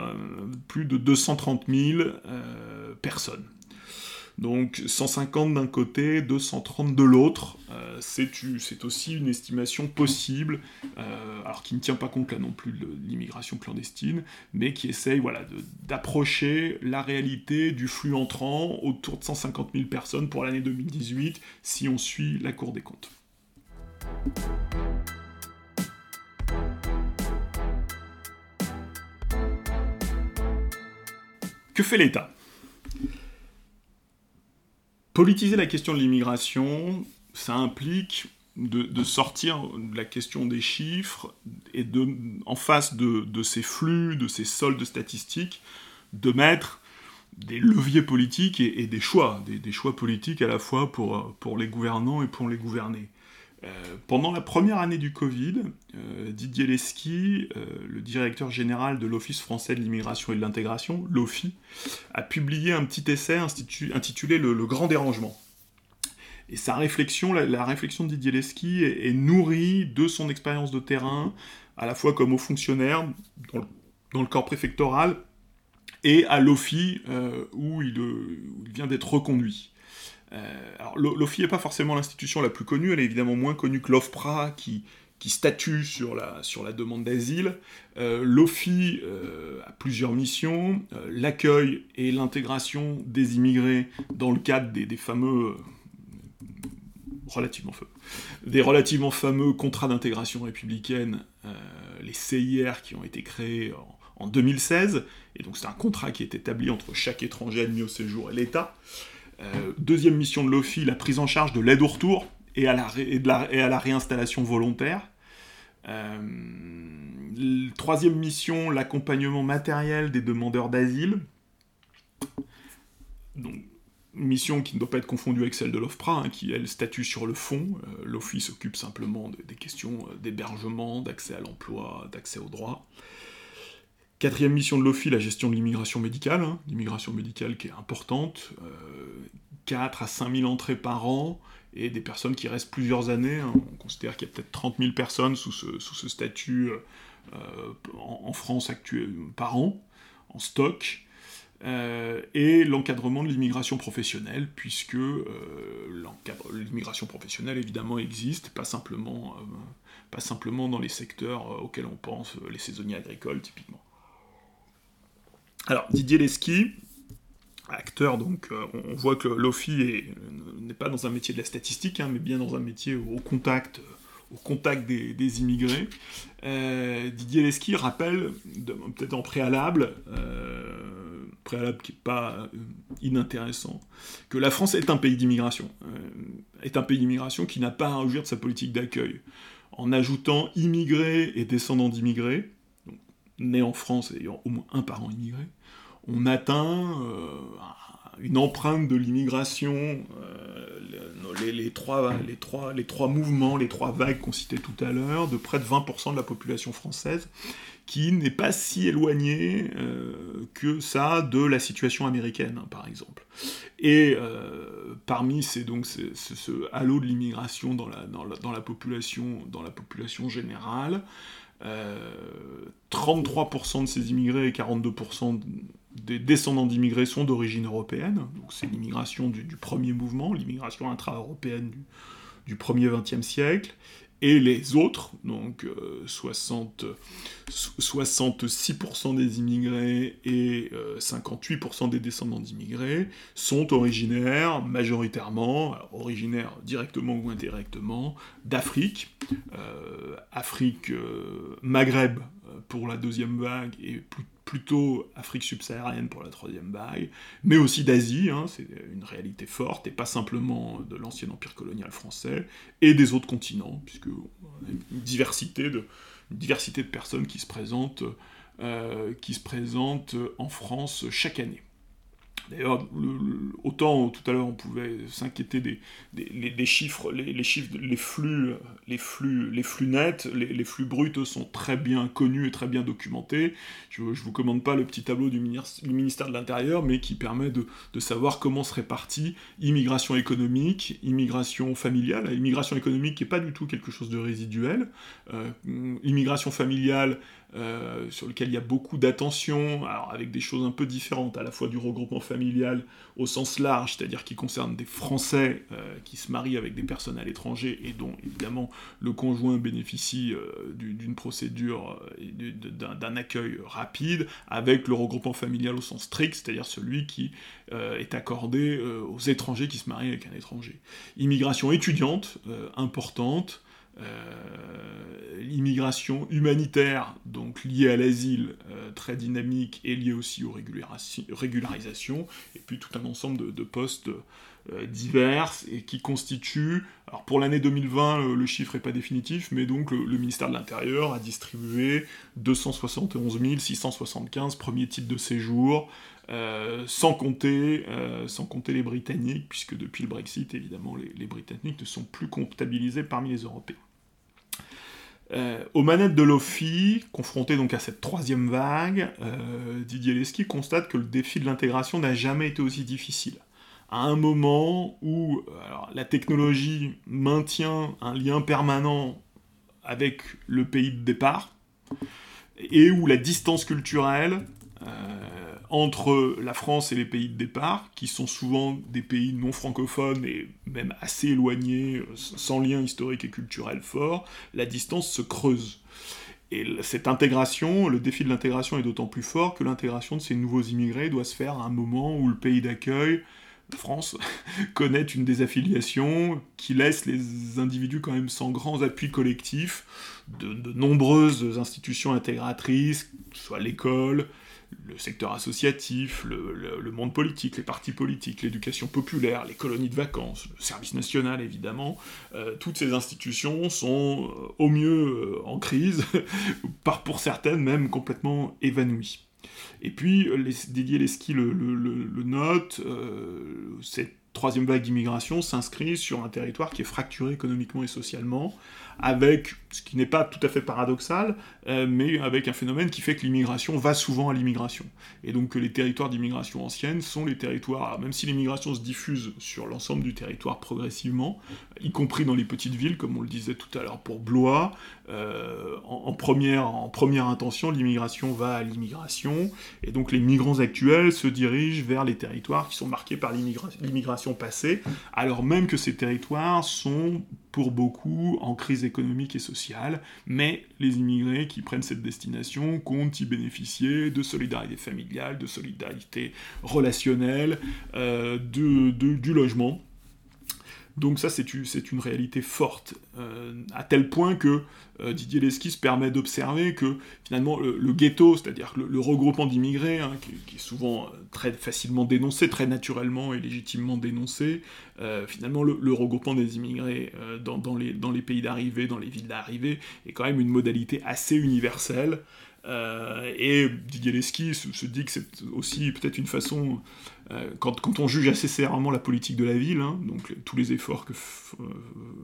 plus de 230 000 personnes. Donc 150 d'un côté, 230 de l'autre, euh, c'est aussi une estimation possible, euh, alors qui ne tient pas compte là non plus de l'immigration clandestine, mais qui essaye voilà, d'approcher la réalité du flux entrant autour de 150 000 personnes pour l'année 2018, si on suit la Cour des comptes. Que fait l'État? Politiser la question de l'immigration, ça implique de, sortir de la question des chiffres et de, en face de, ces flux, de ces soldes statistiques, de mettre des leviers politiques et, des choix, des, choix politiques à la fois pour, pour les gouvernants et pour les gouvernés. Euh, pendant la première année du Covid, euh, Didier Lesky, euh, le directeur général de l'Office français de l'immigration et de l'intégration, l'OFI, a publié un petit essai intitulé le, Grand Dérangement. Et sa réflexion, la, réflexion de Didier Lesky est, nourrie de son expérience de terrain, à la fois comme haut fonctionnaire dans le, corps préfectoral et à l'OFI où il vient d'être reconduit. Euh, alors, l'OFI n'est pas forcément l'institution la plus connue, elle est évidemment moins connue que l'OFPRA, qui, statue sur la, demande d'asile. Euh, L'OFI euh, a plusieurs missions, l'accueil et l'intégration des immigrés dans le cadre des, fameux relativement des relativement fameux contrats d'intégration républicaine, les CIR qui ont été créés en 2016, et donc c'est un contrat qui est établi entre chaque étranger admis au séjour et l'État. Euh, deuxième mission de l'OFI, la prise en charge de l'aide au retour et à la, réinstallation volontaire. Euh, troisième mission, l'accompagnement matériel des demandeurs d'asile. Donc, mission qui ne doit pas être confondue avec celle de l'OFPRA, hein, qui elle statue sur le fond. Euh, L'OFI s'occupe simplement des questions d'hébergement, d'accès à l'emploi, d'accès aux droits. Quatrième mission de l'OFI, la gestion de l'immigration médicale. Hein. l'immigration médicale qui est importante. 4 euh, à 5 000 entrées par an et des personnes qui restent plusieurs années. Hein. On considère qu'il y a peut-être 30 000 personnes sous ce, statut euh, en, France actuelle par an, en stock. Euh, et l'encadrement de l'immigration professionnelle, puisque l'immigration professionnelle évidemment existe, pas simplement, pas simplement dans les secteurs auxquels on pense, les saisonniers agricoles typiquement. Alors, Didier Leski, acteur, donc euh, on voit que Lofi n'est pas dans un métier de la statistique, hein, mais bien dans un métier au contact, contact des, immigrés. Euh, Didier Leski rappelle, peut-être en préalable, euh, préalable qui n'est pas inintéressant, que la France est un pays d'immigration, est un pays d'immigration qui n'a pas à rougir de sa politique d'accueil, en ajoutant immigrés et descendants d'immigrés, né en France et ayant au moins un parent immigré, on atteint euh, une empreinte de l'immigration, euh, les, trois, mouvements, les trois vagues qu'on citait tout à l'heure, de près de 20% de la population française, qui n'est pas si éloignée euh, que ça de la situation américaine, hein, par exemple. Et parmi ces, donc, ce, halo de l'immigration dans la, dans la population générale, 33% de ces immigrés et 42% des descendants d'immigrés sont d'origine européenne. C'est l'immigration du, premier mouvement, l'immigration intra-européenne du, premier XXe siècle et les autres, donc 60, euh, 66% des immigrés et 58% euh, des descendants d'immigrés, sont originaires majoritairement, originaires directement ou indirectement, d'Afrique, euh, Afrique Maghreb pour la deuxième vague et plus plutôt Afrique subsaharienne pour la troisième vague, mais aussi d'Asie, hein, c'est une réalité forte, et pas simplement de l'ancien empire colonial français, et des autres continents, puisque a une diversité de, diversité de personnes qui euh, qui se présentent en France chaque année. D'ailleurs, autant tout à l'heure on pouvait s'inquiéter des, chiffres, les, chiffres, les flux, les flux, les flux nets, les, flux bruts sont très bien connus et très bien documentés. Je ne vous commande pas le petit tableau du ministère de l'Intérieur, mais qui permet de, savoir comment se répartit immigration économique, immigration familiale. Immigration économique n'est pas du tout quelque chose de résiduel. Euh, immigration familiale, euh, sur lequel il y a beaucoup d'attention, avec des choses un peu différentes, à la fois du regroupement familial au sens large, c'est-à-dire qui concerne des Français euh, qui se marient avec des personnes à l'étranger et dont évidemment le conjoint bénéficie euh, d'une procédure, d'un accueil rapide, avec le regroupement familial au sens strict, c'est-à-dire celui qui est accordé aux étrangers qui se marient avec un étranger. Immigration étudiante importante, l'immigration humanitaire, donc liée à l'asile, euh, très dynamique et liée aussi aux régularisations, et puis tout un ensemble de, postes diverses et qui constituent, alors pour l'année 2020 le, chiffre n'est pas définitif, mais donc le, ministère de l'Intérieur a distribué 271 675 premiers titres de séjour, sans, compter, sans compter les Britanniques, puisque depuis le Brexit, évidemment, les, Britanniques ne sont plus comptabilisés parmi les Européens. Euh, aux manettes de l'OFI, confronté donc à cette troisième vague, euh, Didier Lesky constate que le défi de l'intégration n'a jamais été aussi difficile. À un moment où la technologie maintient un lien permanent avec le pays de départ, et où la distance culturelle euh, entre la France et les pays de départ, qui sont souvent des pays non francophones et même assez éloignés, euh, sans lien historique et culturel fort, la distance se creuse. Et cette intégration, le défi de l'intégration est d'autant plus fort que l'intégration de ces nouveaux immigrés doit se faire à un moment où le pays d'accueil, la France, connaît une désaffiliation qui laisse les individus quand même sans grands appuis collectifs de, nombreuses institutions intégratrices, soit l'école, le secteur associatif, le, monde politique, les partis politiques, l'éducation populaire, les colonies de vacances, le service national évidemment, euh, toutes ces institutions sont euh, au mieux euh, en crise, par, pour certaines même complètement évanouies. Et puis, les, Didier Leski le, le note, cette troisième vague d'immigration s'inscrit sur un territoire qui est fracturé économiquement et socialement, avec, ce qui n'est pas tout à fait paradoxal, euh, mais avec un phénomène qui fait que l'immigration va souvent à l'immigration. Et donc que les territoires d'immigration ancienne sont les territoires, même si l'immigration se diffuse sur l'ensemble du territoire progressivement, y compris dans les petites villes, comme on le disait tout à l'heure pour Blois, euh, en, première, en première intention, l'immigration va à l'immigration, et donc les migrants actuels se dirigent vers les territoires qui sont marqués par l'immigration passée, alors même que ces territoires sont pour beaucoup en crise économique et sociale, mais les immigrés qui prennent cette destination comptent y bénéficier de solidarité familiale, de solidarité relationnelle, euh, de, du logement. Donc ça, c'est une réalité forte, euh, à tel point que euh, Didier Lesquis permet d'observer que finalement le, ghetto, c'est-à-dire le, regroupement d'immigrés, hein, qui, est souvent euh, très facilement dénoncé, très naturellement et légitimement dénoncé, finalement le, regroupement des immigrés dans, les, pays d'arrivée, dans les villes d'arrivée, est quand même une modalité assez universelle. et Didier Lesquis se, dit que c'est aussi peut-être une façon euh, quand, on juge assez sévèrement la politique de la ville, hein, donc tous les efforts que euh,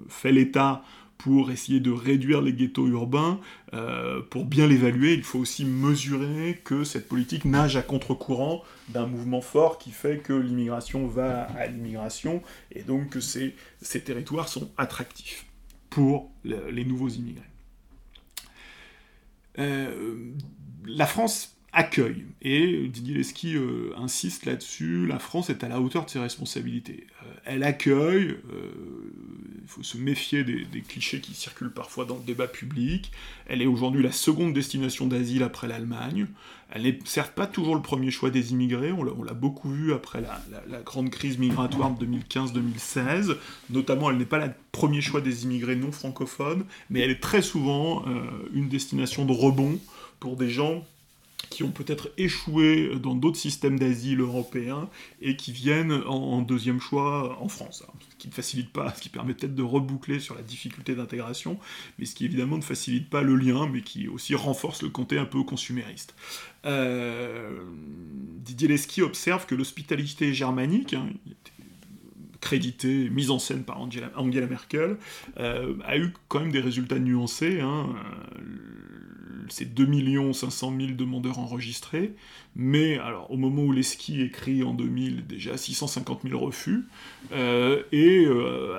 fait l'État pour essayer de réduire les ghettos urbains, euh, pour bien l'évaluer, il faut aussi mesurer que cette politique nage à contre-courant d'un mouvement fort qui fait que l'immigration va à l'immigration, et donc que ces, territoires sont attractifs pour les nouveaux immigrés. la France accueille. Et Didier Lesky euh, insiste là-dessus, la France est à la hauteur de ses responsabilités. Euh, elle accueille, euh, il faut se méfier des, clichés qui circulent parfois dans le débat public, elle est aujourd'hui la seconde destination d'asile après l'Allemagne, elle n'est certes pas toujours le premier choix des immigrés, on l'a beaucoup vu après la grande crise migratoire de 2015-2016, notamment elle n'est pas le premier choix des immigrés non francophones, mais elle est très souvent une destination de rebond pour des gens qui ont peut-être échoué dans d'autres systèmes d'asile européens et qui viennent en, deuxième choix en France. ce qui ne facilite pas, ce qui permet peut-être de reboucler sur la difficulté d'intégration, mais ce qui évidemment ne facilite pas le lien, mais qui aussi renforce le côté un peu consumériste. Euh, Didier Lesky observe que l'hospitalité germanique, hein, crédité, mise en scène par Angela, Merkel, euh, a eu quand même des résultats nuancés. Hein c'est 2 500 000 demandeurs enregistrés, mais alors au moment où l'ESKI écrit en 2000, déjà 650 000 refus, euh, et euh,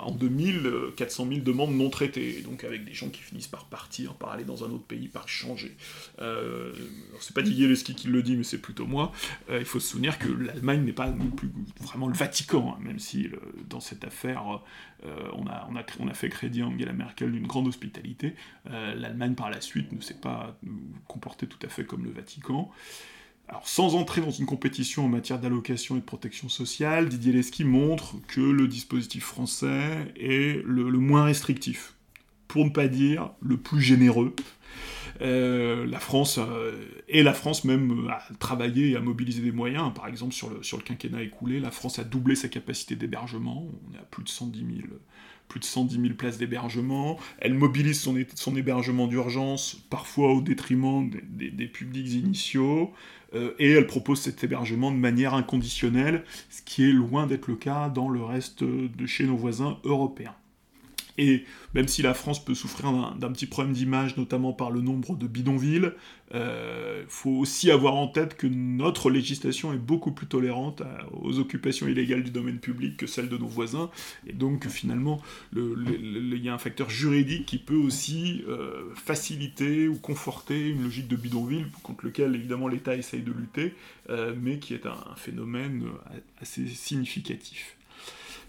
en 2000, 400 000 demandes non traitées, donc avec des gens qui finissent par partir, par aller dans un autre pays, par changer. Euh, c'est pas Didier Leski qui le dit, mais c'est plutôt moi. il faut se souvenir que l'Allemagne n'est pas non plus vraiment le Vatican, hein, même si dans cette affaire on a, on, a, on, a, fait crédit à Angela Merkel d'une grande hospitalité. L'Allemagne par la suite ne s'est pas comportée tout à fait comme le Vatican. Alors, sans entrer dans une compétition en matière d'allocation et de protection sociale, Didier Lesky montre que le dispositif français est le, moins restrictif, pour ne pas dire le plus généreux. la France, et la France même a travaillé et a mobilisé des moyens. Par exemple, sur le, sur le quinquennat écoulé, la France a doublé sa capacité d'hébergement. On est à plus de 110 000 plus de 110 000 places d'hébergement. Elle mobilise son, hébergement d'urgence, parfois au détriment des, des, publics initiaux, euh, et elle propose cet hébergement de manière inconditionnelle, ce qui est loin d'être le cas dans le reste de chez nos voisins européens. Et même si la France peut souffrir d'un petit problème d'image, notamment par le nombre de bidonvilles, il euh, faut aussi avoir en tête que notre législation est beaucoup plus tolérante aux occupations illégales du domaine public que celle de nos voisins, et donc finalement, il y a un facteur juridique qui peut aussi euh, faciliter ou conforter une logique de bidonville contre lequel évidemment l'État essaye de lutter, euh, mais qui est un phénomène assez significatif.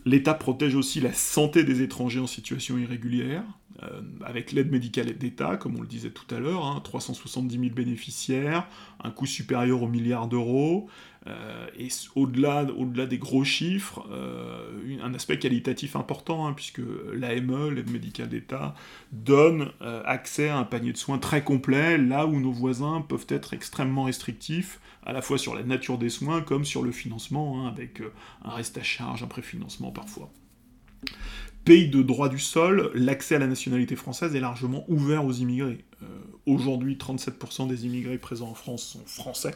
L'État protège aussi la santé des étrangers en situation irrégulière, euh, avec l'aide médicale d'État, comme on le disait tout à l'heure, 370 hein, 000 bénéficiaires, un coût supérieur au milliard d'euros, euh, et au-delà au -delà des gros chiffres, euh, un aspect qualitatif important, hein, puisque l'AME, l'aide médicale d'État, donne euh, accès à un panier de soins très complet, là où nos voisins peuvent être extrêmement restrictifs, à la fois sur la nature des soins comme sur le financement, hein, avec un reste à charge, un préfinancement parfois pays de droit du sol, l'accès à la nationalité française est largement ouvert aux immigrés. Aujourd'hui, 37% des immigrés présents en France sont français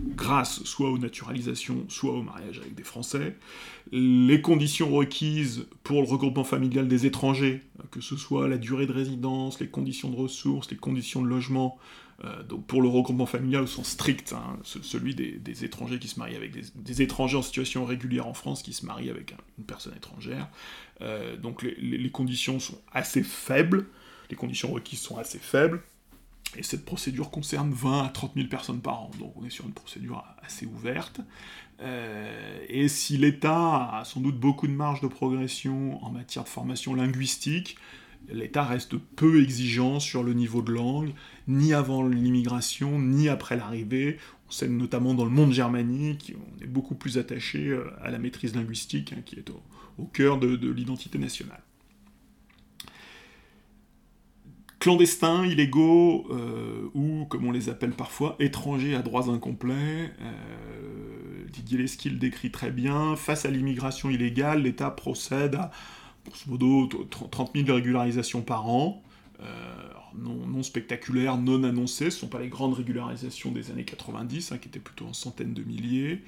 grâce soit aux naturalisations, soit au mariage avec des Français. Les conditions requises pour le regroupement familial des étrangers, que ce soit la durée de résidence, les conditions de ressources, les conditions de logement, euh, donc pour le regroupement familial au sens strict, hein, celui des, étrangers qui se marient avec des, étrangers en situation régulière en France qui se marient avec une personne étrangère. Euh, donc les conditions sont assez faibles, les conditions requises sont assez faibles. Et cette procédure concerne 20 à 30 000 personnes par an, donc on est sur une procédure assez ouverte. Euh, et si l'État a sans doute beaucoup de marge de progression en matière de formation linguistique, l'État reste peu exigeant sur le niveau de langue, ni avant l'immigration, ni après l'arrivée. On sait notamment dans le monde germanique, on est beaucoup plus attaché euh, à la maîtrise linguistique, hein, qui est au, cœur de l'identité nationale. Clandestins, illégaux, euh, ou, comme on les appelle parfois, étrangers à droits incomplets. Euh, Didier Lesky le décrit très bien. Face à l'immigration illégale, l'État procède à, grosso modo, 30 000 régularisations par an. Euh, non, spectaculaires, non annoncées, ce ne sont pas les grandes régularisations des années 90, hein, qui étaient plutôt en centaines de milliers.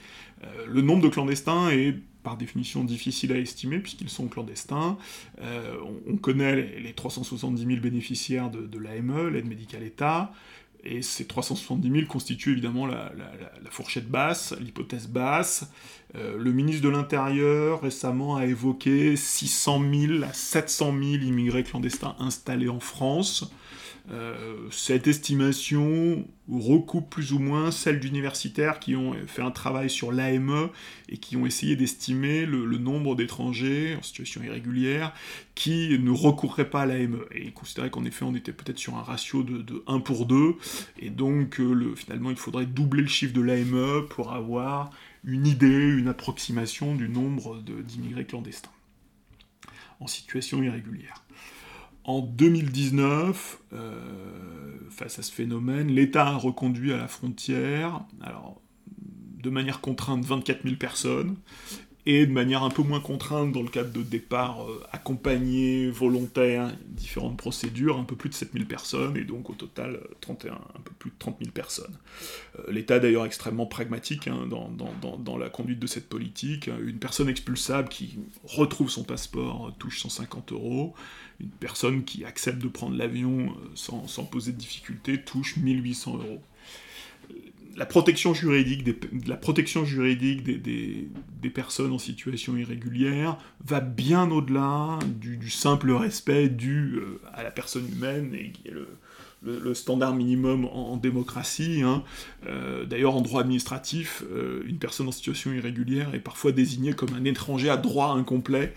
le nombre de clandestins est par définition difficile à estimer puisqu'ils sont clandestins. Euh, on, connaît les, 370 000 bénéficiaires de, l'AME, l'aide médicale État, et ces 370 000 constituent évidemment la, fourchette basse, l'hypothèse basse. Euh, le ministre de l'Intérieur récemment a évoqué 600 000 à 700 000 immigrés clandestins installés en France. Euh, cette estimation recoupe plus ou moins celle d'universitaires qui ont fait un travail sur l'AME et qui ont essayé d'estimer le, nombre d'étrangers en situation irrégulière qui ne recourraient pas à l'AME. Et ils considéraient qu'en effet on était peut-être sur un ratio de, 1 pour 2, et donc euh, le, finalement il faudrait doubler le chiffre de l'AME pour avoir une idée, une approximation du nombre d'immigrés clandestins en situation irrégulière. En 2019, euh, face à ce phénomène, l'État a reconduit à la frontière, alors de manière contrainte 24 000 personnes, et de manière un peu moins contrainte dans le cadre de départ euh, accompagné, volontaire, différentes procédures, un peu plus de 7000 personnes, et donc au total 31, euh, un peu plus de 30 000 personnes. Euh, L'État d'ailleurs extrêmement pragmatique hein, dans, la conduite de cette politique. Une personne expulsable qui retrouve son passeport touche 150 euros, une personne qui accepte de prendre l'avion sans, sans poser de difficulté touche 1800 euros la protection juridique, des, personnes en situation irrégulière va bien au-delà du, simple respect dû euh, à la personne humaine et qui est le, le, standard minimum en, démocratie. Hein. Euh, d'ailleurs, en droit administratif, euh, une personne en situation irrégulière est parfois désignée comme un étranger à droit incomplet.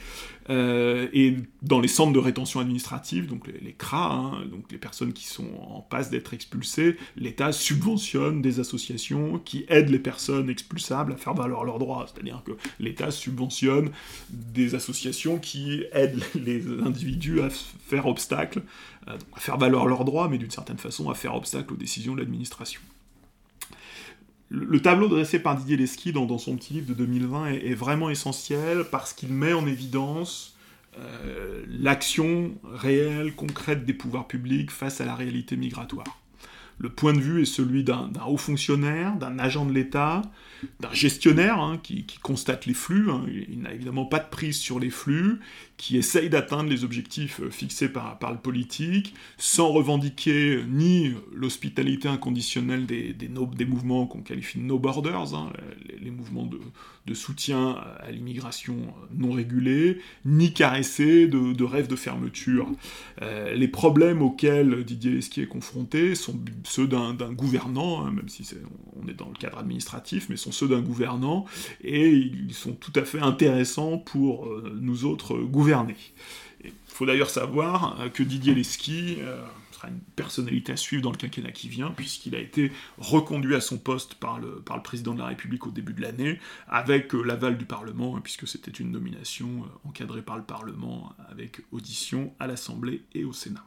Euh, et dans les centres de rétention administrative, donc les, CRA, hein, donc les personnes qui sont en passe d'être expulsées, l'État subventionne des associations qui aident les personnes expulsables à faire valoir leurs droits. C'est-à-dire que l'État subventionne des associations qui aident les individus à faire obstacle à faire valoir leurs droits, mais d'une certaine façon à faire obstacle aux décisions de l'administration. Le, tableau dressé par Didier Lesky dans, son petit livre de 2020 est, vraiment essentiel parce qu'il met en évidence l'action réelle, concrète des pouvoirs publics face à la réalité migratoire. Le point de vue est celui d'un haut fonctionnaire, d'un agent de l'État, d'un gestionnaire hein, qui, constate les flux, hein. il, n'a évidemment pas de prise sur les flux, qui essaye d'atteindre les objectifs euh, fixés par, le politique, sans revendiquer ni l'hospitalité inconditionnelle des, mouvements qu'on qualifie de no borders, hein, les, mouvements de, soutien à l'immigration non régulée, ni caresser de, rêves de fermeture. Euh, les problèmes auxquels Didier Lesquier est confronté sont ceux d'un gouvernant, même si on est dans le cadre administratif, mais ceux d'un gouvernant, et ils sont tout à fait intéressants pour euh, nous autres Il faut d'ailleurs savoir euh, que Didier Lesky euh, sera une personnalité à suivre dans le quinquennat qui vient, puisqu'il a été reconduit à son poste par le, président de la République au début de l'année, avec l'aval du Parlement, hein, puisque c'était une nomination encadrée par le Parlement, avec audition à l'Assemblée et au Sénat.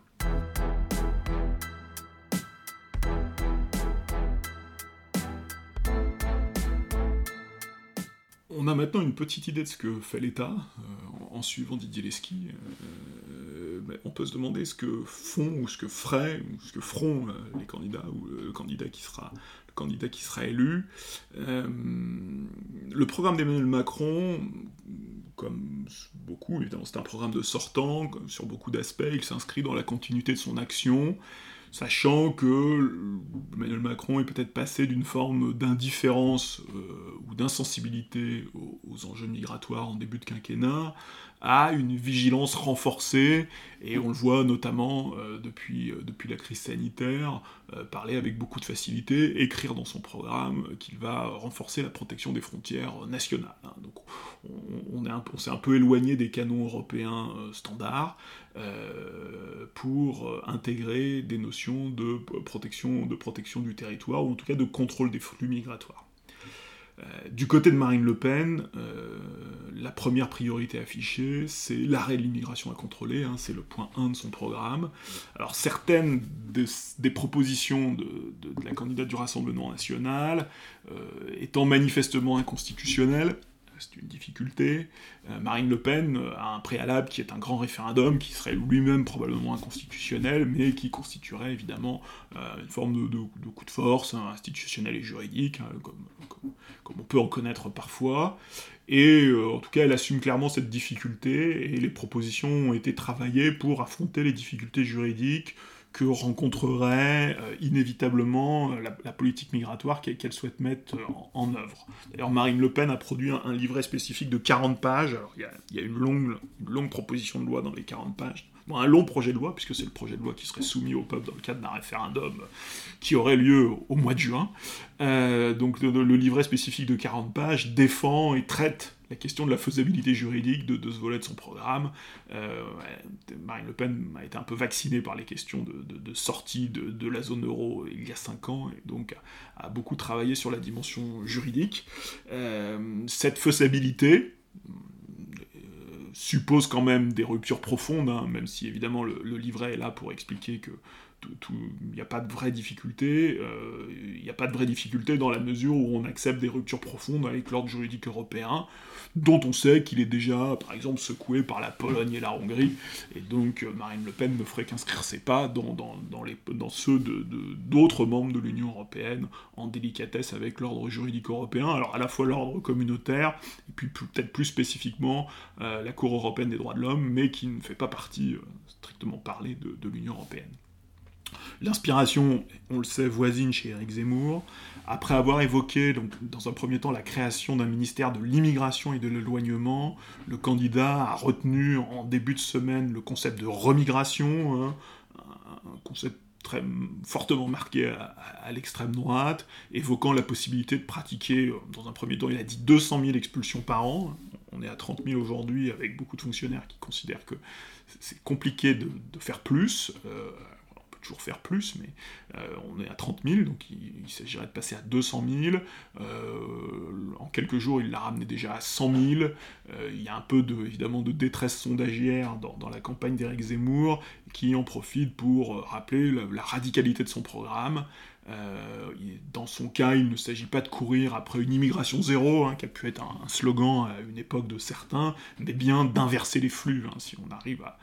On a maintenant une petite idée de ce que fait l'État euh, en, suivant Didier Lesky. Euh, on peut se demander ce que font ou ce que feraient ou ce que feront euh, les candidats ou le candidat qui sera le candidat qui sera élu. le programme d'Emmanuel Macron, comme beaucoup, évidemment, c'est un programme de sortant sur beaucoup d'aspects. Il s'inscrit dans la continuité de son action sachant que Emmanuel Macron est peut-être passé d'une forme d'indifférence euh, ou d'insensibilité aux, enjeux migratoires en début de quinquennat à une vigilance renforcée, et on le voit notamment euh, depuis, euh, depuis la crise sanitaire, parler avec beaucoup de facilité, écrire dans son programme qu'il va renforcer la protection des frontières nationales. Hein. Donc on, s'est un peu éloigné des canons européens standards, euh, pour euh, intégrer des notions de protection du territoire, ou en tout cas de contrôle des flux migratoires. Euh, du côté de Marine Le Pen, la première priorité affichée, c'est l'arrêt de l'immigration à contrôler, hein, c'est le point 1 de son programme. Alors certaines des, propositions de, de, la candidate du Rassemblement national, étant manifestement inconstitutionnelles, c'est une difficulté. Euh, Marine Le Pen a un préalable qui est un grand référendum, qui serait lui-même probablement inconstitutionnel, mais qui constituerait évidemment euh, une forme de, coup de force hein, institutionnel et juridique, hein, comme, on peut en connaître parfois. Et euh, en tout cas, elle assume clairement cette difficulté, et les propositions ont été travaillées pour affronter les difficultés juridiques, que rencontrerait euh, inévitablement euh, la, politique migratoire qu'elle souhaite mettre euh, en, œuvre. D'ailleurs, Marine Le Pen a produit un, livret spécifique de 40 pages. il y a, une, longue proposition de loi dans les 40 pages un long projet de loi, puisque c'est le projet de loi qui serait soumis au peuple dans le cadre d'un référendum qui aurait lieu au mois de juin. donc le, livret spécifique de 40 pages défend et traite la question de la faisabilité juridique de, ce volet de son programme. Euh, Marine Le Pen a été un peu vaccinée par les questions de, sortie de, la zone euro il y a cinq ans, et donc a, beaucoup travaillé sur la dimension juridique. Euh, cette faisabilité, euh, suppose quand même des ruptures profondes, hein, même si évidemment le, livret est là pour expliquer que il n'y a pas de vraie difficulté, il n'y a pas de dans la mesure où on accepte des ruptures profondes avec l'ordre juridique européen, dont on sait qu'il est déjà, par exemple, secoué par la Pologne et la Hongrie, et donc euh, Marine Le Pen ne ferait qu'inscrire ses pas dans, les, dans ceux d'autres de, membres de l'Union européenne en délicatesse avec l'ordre juridique européen, alors à la fois l'ordre communautaire, et puis peut-être plus spécifiquement euh, la Cour européenne des droits de l'homme, mais qui ne fait pas partie, euh, strictement parlé, de l'Union européenne. L'inspiration, on le sait, voisine chez Eric Zemmour. Après avoir évoqué, dans un premier temps, la création d'un ministère de l'immigration et de l'éloignement, le candidat a retenu en début de semaine le concept de remigration, hein, un concept très fortement marqué à, l'extrême droite, évoquant la possibilité de pratiquer, dans un premier temps, il a dit 200 000 expulsions par an. On est à 30 000 aujourd'hui, avec beaucoup de fonctionnaires qui considèrent que c'est compliqué de, faire plus. Euh, toujours faire plus, mais on est à 30 000, donc il, s'agirait de passer à 200 000. en quelques jours, il l'a ramené déjà à 100 000. il y a un peu de, évidemment de détresse sondagière dans, la campagne d'Éric Zemmour, qui en profite pour rappeler la radicalité de son programme. Euh, dans son cas, il ne s'agit pas de courir après une immigration zéro, hein, qui a pu être un, slogan à une époque de certains, mais bien d'inverser les flux, hein, si on arrive à,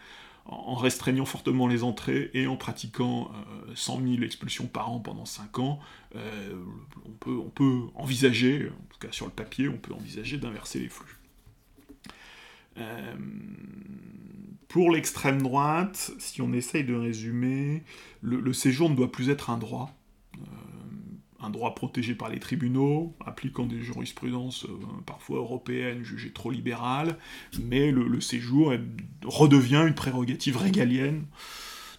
en restreignant fortement les entrées et en pratiquant 100 euh, 000 expulsions par an pendant 5 ans, euh, on, peut, envisager, en tout cas sur le papier, on peut envisager d'inverser les flux. pour l'extrême droite, si on essaye de résumer, le, séjour ne doit plus être un droit, euh, un droit protégé par les tribunaux, appliquant des jurisprudences euh, parfois européennes jugées trop libérales, mais le, séjour redevient une prérogative régalienne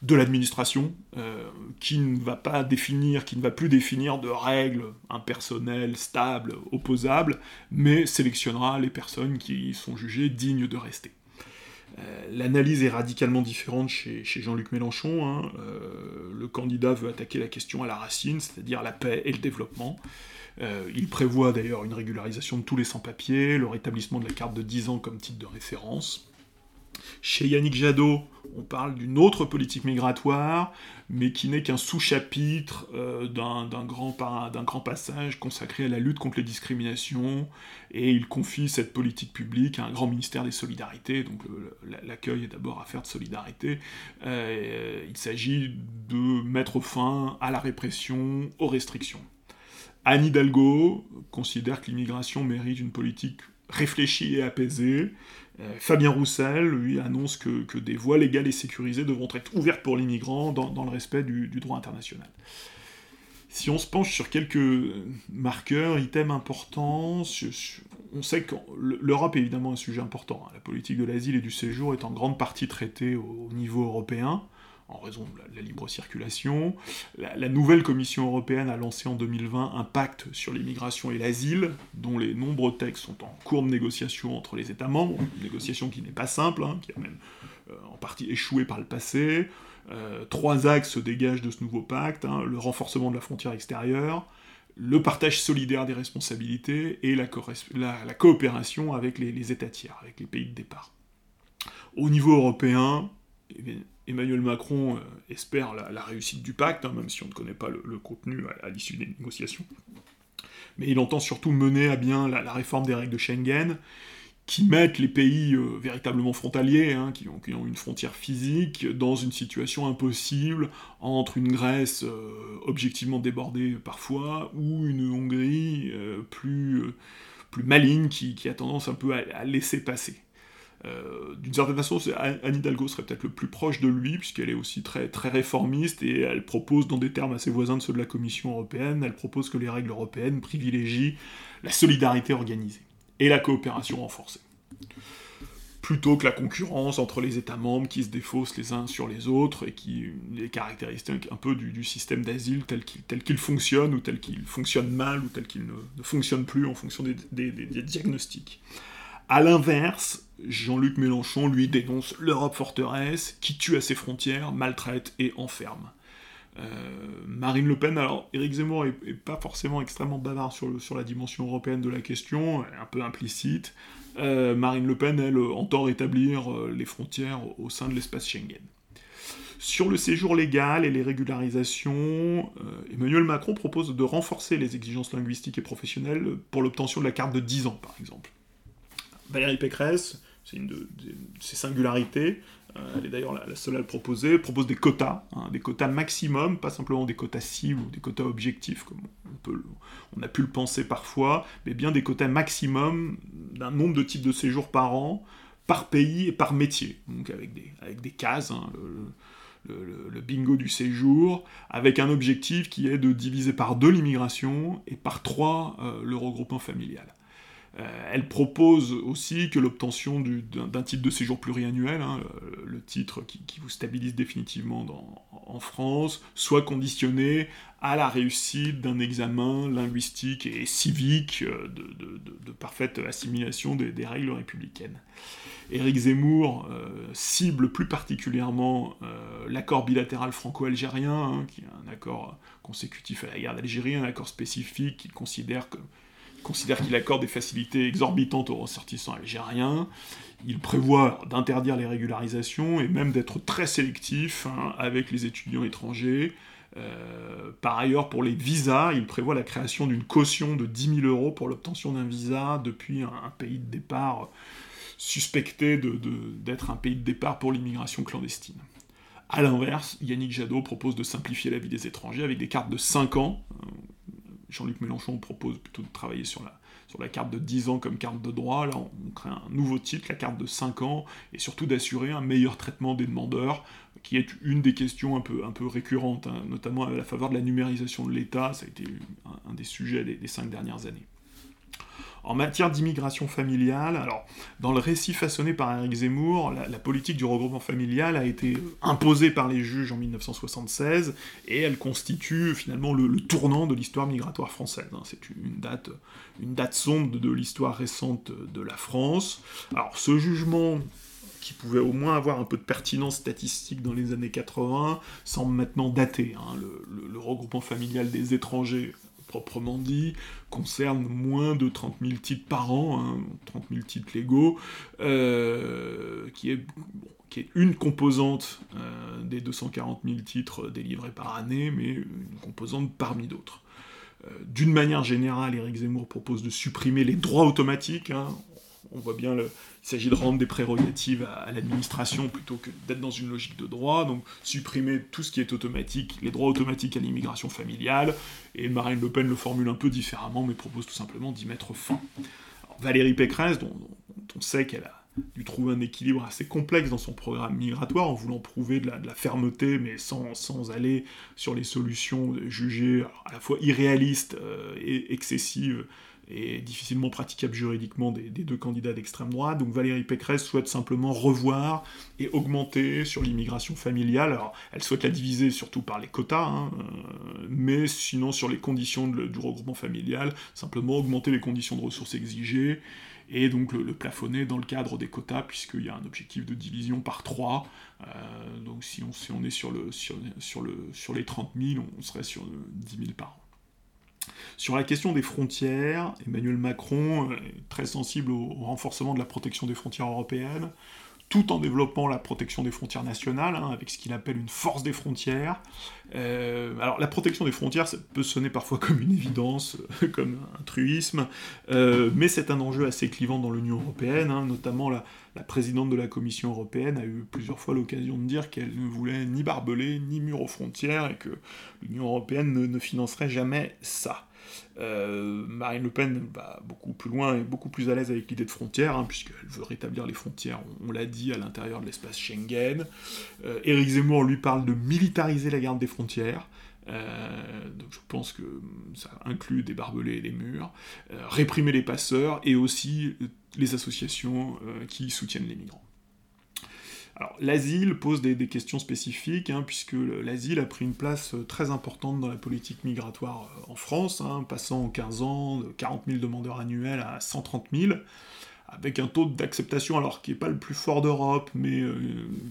de l'administration, euh, qui ne va pas définir, qui ne va plus définir de règles impersonnelles, stables, opposables, mais sélectionnera les personnes qui sont jugées dignes de rester. Euh, l'analyse est radicalement différente chez, Jean-Luc Mélenchon. Hein. Euh, le candidat veut attaquer la question à la racine, c'est-à-dire la paix et le développement. Euh, il prévoit d'ailleurs une régularisation de tous les sans-papiers, le rétablissement de la carte de 10 ans comme titre de référence. Chez Yannick Jadot, on parle d'une autre politique migratoire, mais qui n'est qu'un sous-chapitre euh, d'un grand, passage consacré à la lutte contre les discriminations, et il confie cette politique publique à un grand ministère des solidarités, donc l'accueil est d'abord affaire de solidarité. Euh, il s'agit de mettre fin à la répression, aux restrictions. Anne Hidalgo considère que l'immigration mérite une politique réfléchie et apaisée, Fabien Roussel, lui, annonce que, des voies légales et sécurisées devront être ouvertes pour l'immigrant dans, le respect du, droit international. Si on se penche sur quelques marqueurs, items importants, on sait que l'Europe est évidemment un sujet important. Hein. La politique de l'asile et du séjour est en grande partie traitée au niveau européen en raison de la, libre circulation. La, nouvelle Commission européenne a lancé en 2020 un pacte sur l'immigration et l'asile, dont les nombreux textes sont en cours de négociation entre les États membres, négociation qui n'est pas simple, hein, qui a même euh, en partie échoué par le passé. Euh, trois axes se dégagent de ce nouveau pacte, hein, le renforcement de la frontière extérieure, le partage solidaire des responsabilités et la, coopération avec les, États tiers, avec les pays de départ. Au niveau européen, Emmanuel Macron euh, espère la, réussite du pacte, hein, même si on ne connaît pas le, contenu à, l'issue des négociations. Mais il entend surtout mener à bien la, réforme des règles de Schengen, qui mettent les pays euh, véritablement frontaliers, hein, qui, ont, une frontière physique, dans une situation impossible entre une Grèce euh, objectivement débordée parfois, ou une Hongrie plus, plus maligne qui, a tendance un peu à laisser passer. Euh, d'une certaine façon, Anne Hidalgo serait peut-être le plus proche de lui, puisqu'elle est aussi très, réformiste, et elle propose, dans des termes assez voisins de ceux de la Commission européenne, elle propose que les règles européennes privilégient la solidarité organisée et la coopération renforcée. Plutôt que la concurrence entre les États membres qui se défaussent les uns sur les autres et qui les caractéristiques un peu du, système d'asile tel qu'il fonctionne ou tel qu'il fonctionne mal ou tel qu'il ne, fonctionne plus en fonction des diagnostics. A l'inverse, Jean-Luc Mélenchon, lui, dénonce l'Europe forteresse, qui tue à ses frontières, maltraite et enferme. Euh, Marine Le Pen, alors Éric Zemmour est, pas forcément extrêmement bavard sur, la dimension européenne de la question, un peu implicite. Euh, Marine Le Pen, elle, entend rétablir euh, les frontières au sein de l'espace Schengen. Sur le séjour légal et les régularisations, Emmanuel Macron propose de renforcer les exigences linguistiques et professionnelles pour l'obtention de la carte de 10 ans, par exemple. Valérie Pécresse, c'est une de, ses singularités, euh, elle est d'ailleurs la, seule à le proposer, propose des quotas, hein, des quotas maximum, pas simplement des quotas cibles ou des quotas objectifs, comme on, peut, a pu le penser parfois, mais bien des quotas maximum d'un nombre de types de séjours par an, par pays et par métier, donc avec des, avec des cases, hein, le, bingo du séjour, avec un objectif qui est de diviser par deux l'immigration et par trois euh, le regroupement familial. Elle propose aussi que l'obtention d'un titre de séjour pluriannuel, hein, le, titre qui, vous stabilise définitivement en France, soit conditionné à la réussite d'un examen linguistique et civique de, parfaite assimilation des règles républicaines. Éric Zemmour euh, cible plus particulièrement euh, l'accord bilatéral franco-algérien, hein, qui est un accord consécutif à la guerre d'Algérie, un accord spécifique qu'il considère qu'il accorde des facilités exorbitantes aux ressortissants algériens. Il prévoit d'interdire les régularisations et même d'être très sélectif hein, avec les étudiants étrangers. Euh, par ailleurs, pour les visas, il prévoit la création d'une caution de 10 000 euros pour l'obtention d'un visa depuis un, pays de départ suspecté d'être un pays de départ pour l'immigration clandestine. A l'inverse, Yannick Jadot propose de simplifier la vie des étrangers avec des cartes de 5 ans. Jean-Luc Mélenchon propose plutôt de travailler sur la, carte de 10 ans comme carte de droit. Là, on crée un nouveau titre, la carte de 5 ans, et surtout d'assurer un meilleur traitement des demandeurs, qui est une des questions un peu, récurrentes, hein, notamment à la faveur de la numérisation de l'État. Ça a été un, des sujets des, des 5 dernières années. En matière d'immigration familiale, dans le récit façonné par Eric Zemmour, la, politique du regroupement familial a été imposée par les juges en 1976 et elle constitue finalement le, tournant de l'histoire migratoire française. Hein. C'est une date, une date sombre de, l'histoire récente de la France. Alors ce jugement qui pouvait au moins avoir un peu de pertinence statistique dans les années 80, semble maintenant daté. Hein. le, regroupement familial des étrangers proprement dit, concerne moins de 30 000 titres par an, 30 hein, 000 titres légaux, euh, qui, est, qui est une composante euh, des 240 000 titres délivrés par année, mais une composante parmi d'autres. Euh, d'une manière générale, Éric Zemmour propose de supprimer les droits automatiques. Hein. On voit bien le, il s'agit de rendre des prérogatives à, l'administration plutôt que d'être dans une logique de droit, donc supprimer tout ce qui est automatique, les droits automatiques à l'immigration familiale, et Marine Le Pen le formule un peu différemment, mais propose tout simplement d'y mettre fin. Valérie Pécresse, dont, on sait qu'elle a dû trouver un équilibre assez complexe dans son programme migratoire, en voulant prouver de la, fermeté, mais sans, sans, aller sur les solutions jugées à la fois irréalistes euh, et excessives et difficilement praticable juridiquement des, deux candidats d'extrême droite. Donc Valérie Pécresse souhaite simplement revoir et augmenter sur l'immigration familiale. Alors elle souhaite la diviser surtout par les quotas, hein, euh, mais sinon sur les conditions du regroupement familial, simplement augmenter les conditions de ressources exigées et donc le, plafonner dans le cadre des quotas, puisqu'il y a un objectif de division par 3. Euh, donc si on, si on est sur, le, sur, sur, le, sur les 30 000, on serait sur 10 000 par an. Sur la question des frontières, Emmanuel Macron est très sensible au renforcement de la protection des frontières européennes, tout en développant la protection des frontières nationales, hein, avec ce qu'il appelle une force des frontières. Euh, alors la protection des frontières, peut sonner parfois comme une évidence, comme un truisme, euh, mais c'est un enjeu assez clivant dans l'Union européenne, hein, notamment la, présidente de la Commission européenne a eu plusieurs fois l'occasion de dire qu'elle ne voulait ni barbelés, ni murs aux frontières, et que l'Union européenne ne financerait jamais ça. Euh, Marine Le Pen va beaucoup plus loin et beaucoup plus à l'aise avec l'idée de frontières, hein, puisqu'elle veut rétablir les frontières, on, l'a dit, à l'intérieur de l'espace Schengen. Euh, Éric Zemmour lui parle de militariser la garde des frontières. Euh, donc je pense que ça inclut des barbelés et des murs, réprimer les passeurs et aussi les associations qui soutiennent les migrants. Alors, l'asile pose des, questions spécifiques, hein, puisque l'asile a pris une place euh, très importante dans la politique migratoire euh, en France, hein, passant en 15 ans de 40 000 demandeurs annuels à 130 000, avec un taux d'acceptation, alors qui n'est pas le plus fort d'Europe, mais euh,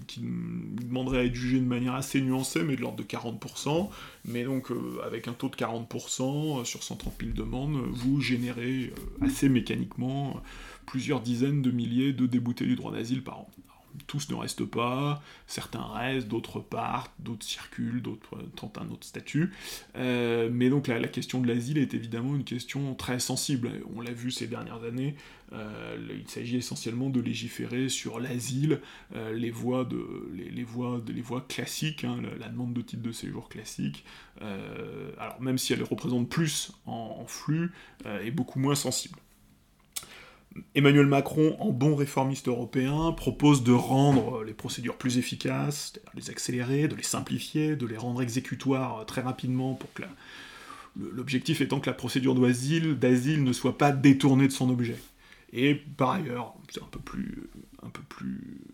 qui demanderait à être jugé de manière assez nuancée, mais de l'ordre de 40%, mais donc avec un taux de 40% sur 130 000 demandes, vous générez assez mécaniquement plusieurs dizaines de milliers de déboutés du droit d'asile par an tous ne restent pas, certains restent, d'autres partent, d'autres circulent, d'autres tentent un autre statut. Euh, mais donc la, question de l'asile est évidemment une question très sensible. On l'a vu ces dernières années. Euh, il s'agit essentiellement de légiférer sur l'asile, euh, les voies de les, voies classiques, hein, la, demande de titre de séjour classique. alors même si elle représente plus en flux, est beaucoup moins sensible. Emmanuel Macron, en bon réformiste européen, propose de rendre les procédures plus efficaces, de les accélérer, de les simplifier, de les rendre exécutoires très rapidement pour que l'objectif étant que la procédure d'asile, ne soit pas détournée de son objet. Et par ailleurs, c'est un peu plus, plus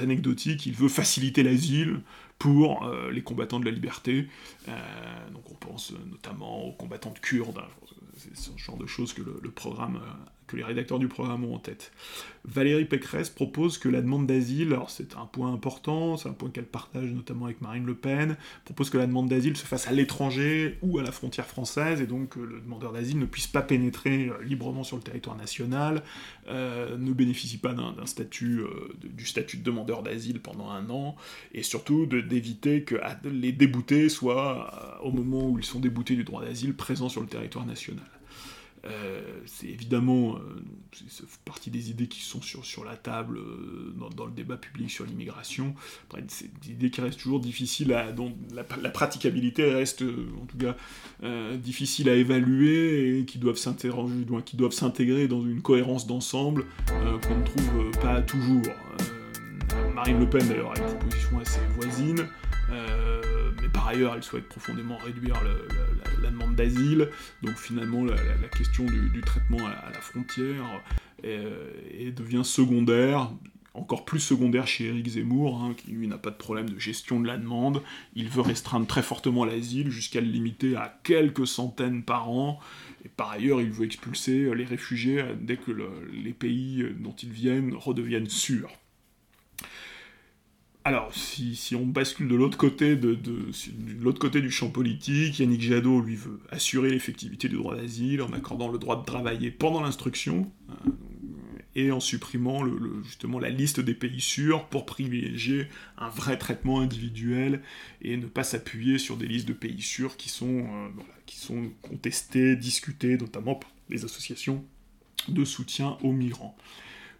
anecdotique, il veut faciliter l'asile pour euh, les combattants de la liberté. Euh, donc on pense notamment aux combattants de Kurdes, c'est ce genre de choses que le programme que les rédacteurs du programme ont en tête. Valérie Pécresse propose que la demande d'asile, alors c'est un point important, c'est un point qu'elle partage notamment avec Marine Le Pen, propose que la demande d'asile se fasse à l'étranger ou à la frontière française, et donc que le demandeur d'asile ne puisse pas pénétrer euh, librement sur le territoire national, euh, ne bénéficie pas d'un statut, euh, du statut de demandeur d'asile pendant un an, et surtout d'éviter que les déboutés soient, au moment où ils sont déboutés du droit d'asile, présents sur le territoire national. Euh, c'est évidemment euh, partie des idées qui sont sur, la table euh, dans, le débat public sur l'immigration. c'est des idées qui restent toujours difficiles à. dont la, praticabilité reste, en tout cas, difficile à évaluer et qui doivent s'intégrer dans une cohérence d'ensemble qu'on ne trouve pas toujours. Marine Le Pen, d'ailleurs, a une proposition assez voisine mais par ailleurs, elle souhaite profondément réduire la, demande d'asile, donc finalement la, question du, traitement à, la frontière et devient secondaire, encore plus secondaire chez Éric Zemmour, hein, qui lui n'a pas de problème de gestion de la demande, il veut restreindre très fortement l'asile jusqu'à le limiter à quelques centaines par an, et par ailleurs il veut expulser les réfugiés dès que les pays dont ils viennent redeviennent sûrs. Alors, si, on bascule de l'autre côté, du champ politique, Yannick Jadot, lui, veut assurer l'effectivité du droit d'asile en accordant le droit de travailler pendant l'instruction, euh, et en supprimant justement la liste des pays sûrs pour privilégier un vrai traitement individuel et ne pas s'appuyer sur des listes de pays sûrs qui sont, euh, qui sont contestées, discutées, notamment par les associations de soutien aux migrants.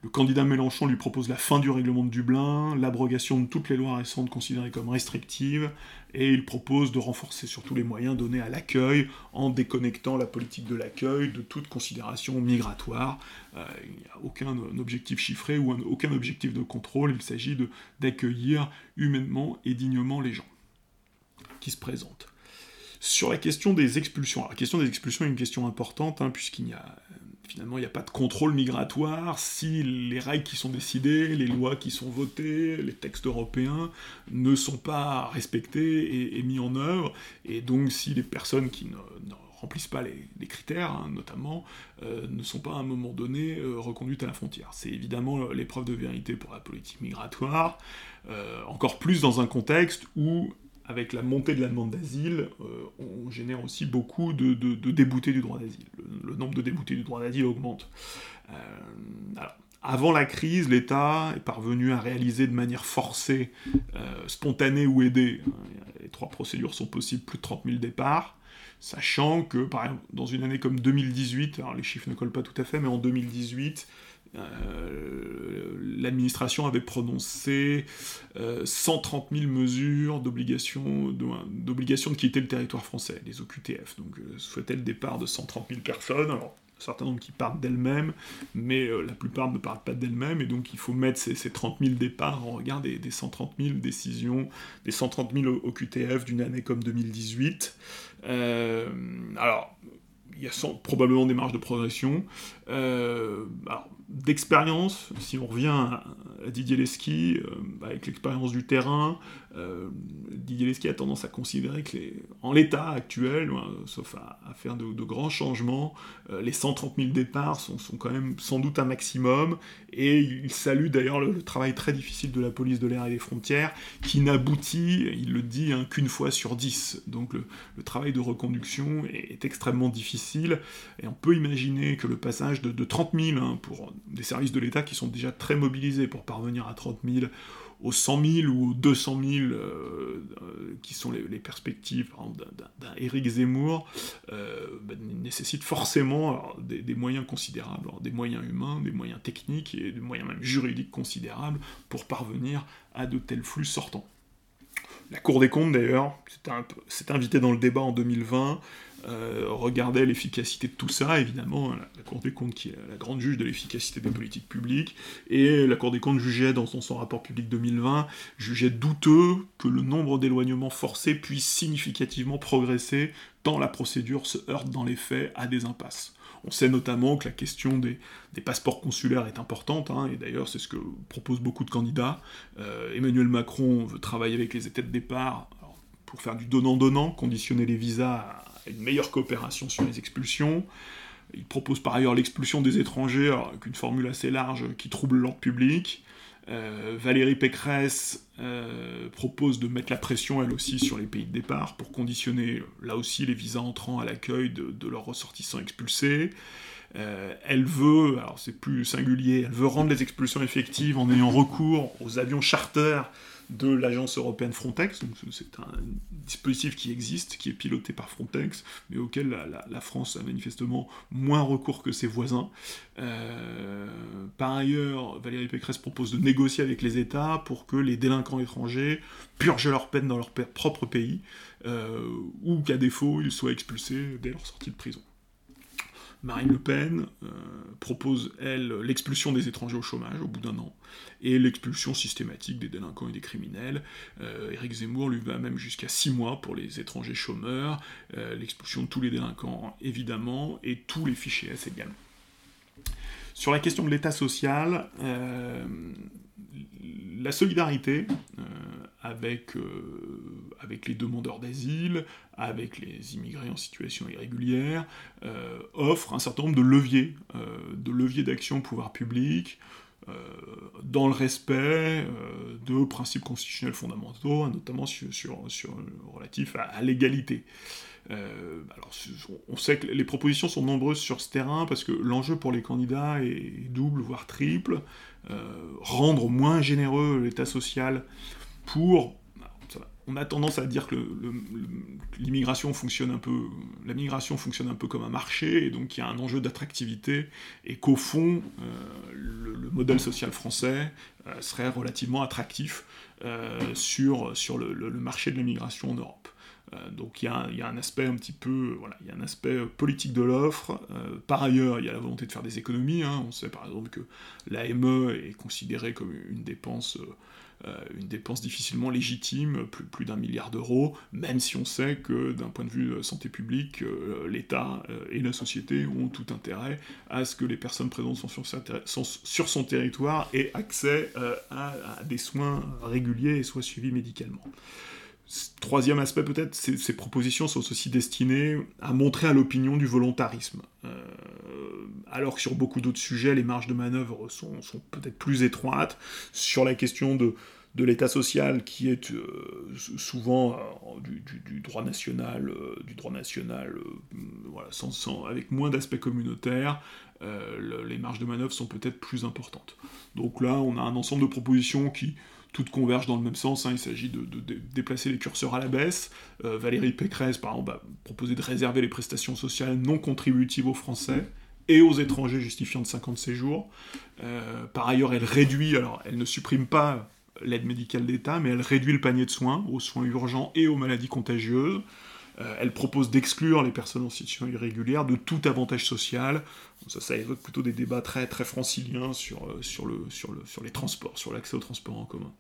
Le candidat Mélenchon lui propose la fin du règlement de Dublin, l'abrogation de toutes les lois récentes considérées comme restrictives, et il propose de renforcer surtout les moyens donnés à l'accueil en déconnectant la politique de l'accueil de toute considération migratoire. Euh, il n'y a aucun objectif chiffré ou aucun objectif de contrôle, il s'agit d'accueillir humainement et dignement les gens qui se présentent. Sur la question des expulsions, la question des expulsions est une question importante, hein, puisqu'il y a finalement, il n'y a pas de contrôle migratoire si les règles qui sont décidées, les lois qui sont votées, les textes européens ne sont pas respectés et, mis en œuvre, et donc si les personnes qui ne, remplissent pas les, critères, hein, notamment, euh, ne sont pas à un moment donné euh, reconduites à la frontière. C'est évidemment l'épreuve de vérité pour la politique migratoire, euh, encore plus dans un contexte où avec la montée de la demande d'asile, euh, on génère aussi beaucoup de, déboutés du droit d'asile. Le, nombre de déboutés du droit d'asile augmente. Euh, avant la crise, l'État est parvenu à réaliser de manière forcée, euh, spontanée ou aidée, hein, les trois procédures sont possibles, plus de 30 000 départs, sachant que, par exemple, dans une année comme 2018, alors les chiffres ne collent pas tout à fait, mais en 2018, euh, l'administration avait prononcé 130 euh, 000 mesures d'obligation de, quitter le territoire français, les OQTF. Donc euh, souhaitait le départ de 130 000 personnes. Alors, un certain qui partent d'elles-mêmes, mais la plupart ne partent pas d'elles-mêmes, et donc il faut mettre ces, 30 000 départs en regard des, 130 000 décisions, des 130 000 OQTF d'une année comme 2018. alors, il y a probablement des marges de progression. alors, d'expérience, si on revient à, Didier Lesky, euh, avec l'expérience du terrain, euh, Didier Lesky a tendance à considérer que, en l'état actuel, sauf à, faire de, grands changements, euh, les 130 000 départs sont, quand même sans doute un maximum, et il salue d'ailleurs le, travail très difficile de la police de l'air et des frontières, qui n'aboutit, il le dit, hein, qu'une fois sur dix. Donc le, travail de reconduction est, extrêmement difficile, et on peut imaginer que le passage de, 30 000 hein, pour des services de l'État qui sont déjà très mobilisés pour parvenir à 30 000, aux 100 000 ou aux 200 000 euh, euh, qui sont les, perspectives d'un Éric Zemmour, euh, bah, nécessite forcément des, moyens considérables, des moyens humains, des moyens techniques et des moyens même juridiques considérables pour parvenir à de tels flux sortants. La Cour des comptes, d'ailleurs, s'est invitée dans le débat en 2020, euh, regardait l'efficacité de tout ça, évidemment, la, Cour des comptes qui est la grande juge de l'efficacité des politiques publiques, et la Cour des comptes jugeait dans son, rapport public 2020, jugeait douteux que le nombre d'éloignements forcés puisse significativement progresser tant la procédure se heurte dans les faits à des impasses. On sait notamment que la question des, passeports consulaires est importante, hein, et d'ailleurs c'est ce que proposent beaucoup de candidats. Emmanuel Macron veut travailler avec les États de départ pour faire du donnant-donnant, conditionner les visas à une meilleure coopération sur les expulsions. Il propose par ailleurs l'expulsion des étrangers, avec une formule assez large qui trouble l'ordre public. Euh, Valérie Pécresse euh, propose de mettre la pression, elle aussi, sur les pays de départ pour conditionner, là aussi, les visas entrants à l'accueil de, leurs ressortissants expulsés. Euh, elle veut, alors c'est plus singulier, elle veut rendre les expulsions effectives en ayant recours aux avions charter de l'agence européenne Frontex. C'est un dispositif qui existe, qui est piloté par Frontex, mais auquel la, France a manifestement moins recours que ses voisins. Euh, par ailleurs, Valérie Pécresse propose de négocier avec les États pour que les délinquants étrangers purgent leur peine dans leur propre pays, euh, ou qu'à défaut, ils soient expulsés dès leur sortie de prison. Marine Le Pen euh, propose, elle, l'expulsion des étrangers au chômage au bout d'un an, et l'expulsion systématique des délinquants et des criminels. Euh, Éric Zemmour lui va même jusqu'à six mois pour les étrangers chômeurs, euh, l'expulsion de tous les délinquants évidemment, et tous les fichiers S également. Sur la question de l'État social, la solidarité avec, avec les demandeurs d'asile, avec les immigrés en situation irrégulière, euh, offre un certain nombre de leviers, euh, de leviers d'action au pouvoir public, dans le respect de principes constitutionnels fondamentaux, hein, notamment sur, sur, relatifs à, l'égalité. alors, on sait que les propositions sont nombreuses sur ce terrain parce que l'enjeu pour les candidats est double, voire triple. rendre moins généreux l'État social pour on a tendance à dire que l'immigration fonctionne un peu, la migration fonctionne un peu comme un marché, et donc il y a un enjeu d'attractivité, et qu'au fond, euh, le, modèle social français euh, serait relativement attractif euh, sur, le, marché de l'immigration en Europe. donc il y, a, un aspect un petit peu, voilà, il y a un aspect politique de l'offre. par ailleurs, il y a la volonté de faire des économies. Hein. On sait par exemple que l'AME est considérée comme une dépense une dépense difficilement légitime, plus, d'un milliard d'euros, même si on sait que d'un point de vue euh, santé publique, euh, l'État et la société ont tout intérêt à ce que les personnes présentes sur, son territoire aient accès à, des soins réguliers et soient suivis médicalement. Troisième aspect peut-être, ces, propositions sont aussi destinées à montrer à l'opinion du volontarisme. alors que sur beaucoup d'autres sujets, les marges de manœuvre sont, peut-être plus étroites. Sur la question de, de l'État social qui est euh, souvent euh, du, droit national, du droit national euh, sans, avec moins d'aspects communautaires, les marges de manœuvre sont peut-être plus importantes. Donc là, on a un ensemble de propositions qui toutes convergent dans le même sens. Hein. il s'agit de, déplacer les curseurs à la baisse. Valérie Pécresse, par exemple, a proposé de réserver les prestations sociales non contributives aux Français et aux étrangers justifiant de 50 séjours. par ailleurs, elle réduit, alors elle ne supprime pas l'aide médicale d'État, mais elle réduit le panier de soins aux soins urgents et aux maladies contagieuses. Euh, elle propose d'exclure les personnes en situation irrégulière de tout avantage social. Ça, évoque plutôt des débats très, très franciliens sur, euh, sur, le, sur, le, sur les transports, sur l'accès aux transports en commun.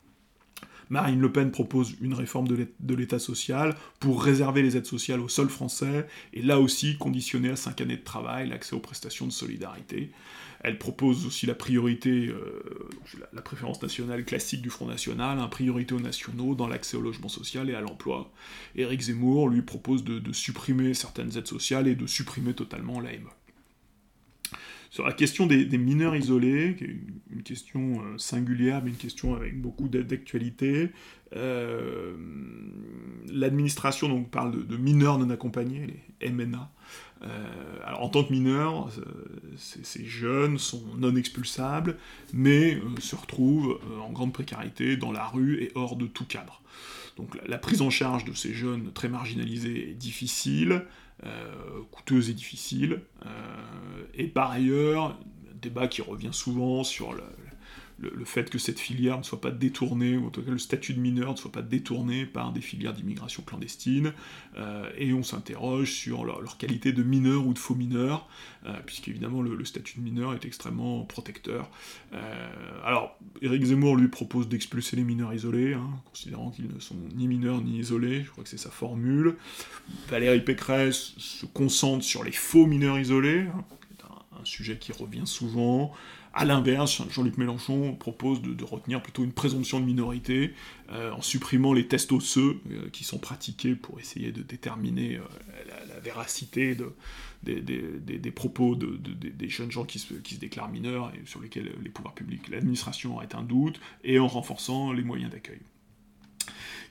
Marine Le Pen propose une réforme de l'État social pour réserver les aides sociales aux seuls Français, et là aussi conditionner à 5 années de travail l'accès aux prestations de solidarité. Elle propose aussi la priorité, euh, la, préférence nationale classique du Front National, un priorité aux nationaux dans l'accès au logement social et à l'emploi. Éric Zemmour lui propose de, supprimer certaines aides sociales et de supprimer totalement l'AME. Sur la question des, mineurs isolés, qui est une, question euh, singulière, mais une question avec beaucoup d'actualité, euh, l'administration donc parle de, mineurs non accompagnés, les MNA. Euh, alors en tant que mineurs, ces jeunes sont non expulsables, mais se retrouvent en grande précarité dans la rue et hors de tout cadre. Donc la prise en charge de ces jeunes très marginalisés est difficile, coûteuse et difficile. Euh, et par ailleurs, un débat qui revient souvent sur le, fait que cette filière ne soit pas détournée, ou en tout cas le statut de mineur ne soit pas détourné par des filières d'immigration clandestine, euh, et on s'interroge sur leur, qualité de mineur ou de faux mineur, euh, puisqu'évidemment le, statut de mineur est extrêmement protecteur. Euh, alors, Éric Zemmour lui propose d'expulser les mineurs isolés, hein, considérant qu'ils ne sont ni mineurs ni isolés, je crois que c'est sa formule. Valérie Pécresse se concentre sur les faux mineurs isolés, hein, un sujet qui revient souvent. A l'inverse, Jean-Luc Mélenchon propose de, retenir plutôt une présomption de minorité euh, en supprimant les tests osseux euh, qui sont pratiqués pour essayer de déterminer euh, la, véracité des, propos des jeunes gens qui se, déclarent mineurs et sur lesquels les pouvoirs publics, l'administration auraient un doute, et en renforçant les moyens d'accueil.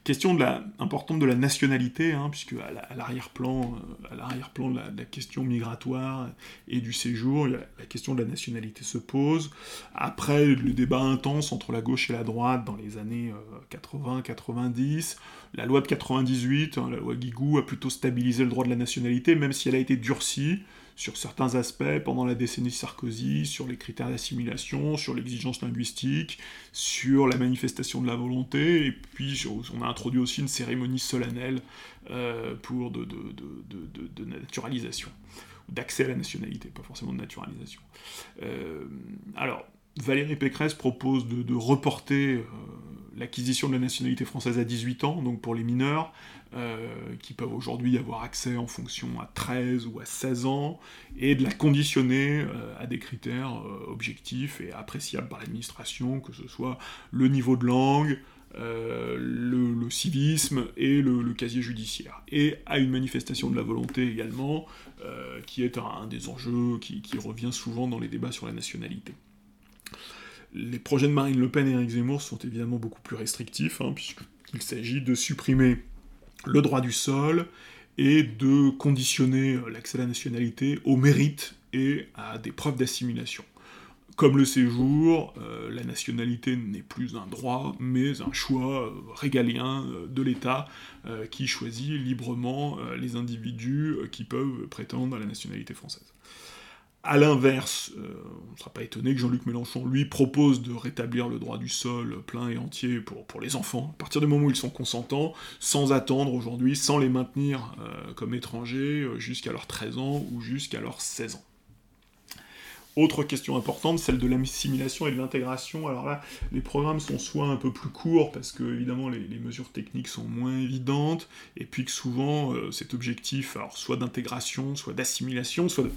Question de importante de la nationalité, hein, puisque à l'arrière-plan, euh, de, la, question migratoire et du séjour, la, question de la nationalité se pose. Après le débat intense entre la gauche et la droite dans les années 80-90, euh, la loi de 98, hein, la loi Guigou, a plutôt stabilisé le droit de la nationalité, même si elle a été durcie sur certains aspects pendant la décennie Sarkozy, sur les critères d'assimilation, sur l'exigence linguistique, sur la manifestation de la volonté, et puis on a introduit aussi une cérémonie solennelle euh, pour de, de, naturalisation, d'accès à la nationalité, pas forcément de naturalisation. Euh, alors, Valérie Pécresse propose de, reporter euh, l'acquisition de la nationalité française à 18 ans, donc pour les mineurs, euh, qui peuvent aujourd'hui avoir accès en fonction à 13 ou à 16 ans, et de la conditionner euh, à des critères objectifs et appréciables par l'administration, que ce soit le niveau de langue, le, civisme et le, casier judiciaire. Et à une manifestation de la volonté également, qui est un, des enjeux qui, revient souvent dans les débats sur la nationalité. Les projets de Marine Le Pen et Eric Zemmour sont évidemment beaucoup plus restrictifs, hein, puisqu'il s'agit de supprimer le droit du sol et de conditionner l'accès à la nationalité au mérite et à des preuves d'assimilation. Comme le séjour, euh, la nationalité n'est plus un droit, mais un choix euh, régalien euh, de l'État qui choisit librement les individus qui peuvent prétendre à la nationalité française. A l'inverse, euh, on ne sera pas étonné que Jean-Luc Mélenchon, lui, propose de rétablir le droit du sol plein et entier pour, pour les enfants, à partir du moment où ils sont consentants, sans attendre aujourd'hui, sans les maintenir euh, comme étrangers euh, jusqu'à leurs 13 ans ou jusqu'à leurs 16 ans. Autre question importante, celle de l'assimilation et de l'intégration. Alors là, les programmes sont soit un peu plus courts, parce que évidemment les, mesures techniques sont moins évidentes, et puis que souvent cet objectif, alors soit d'intégration, soit d'assimilation, soit de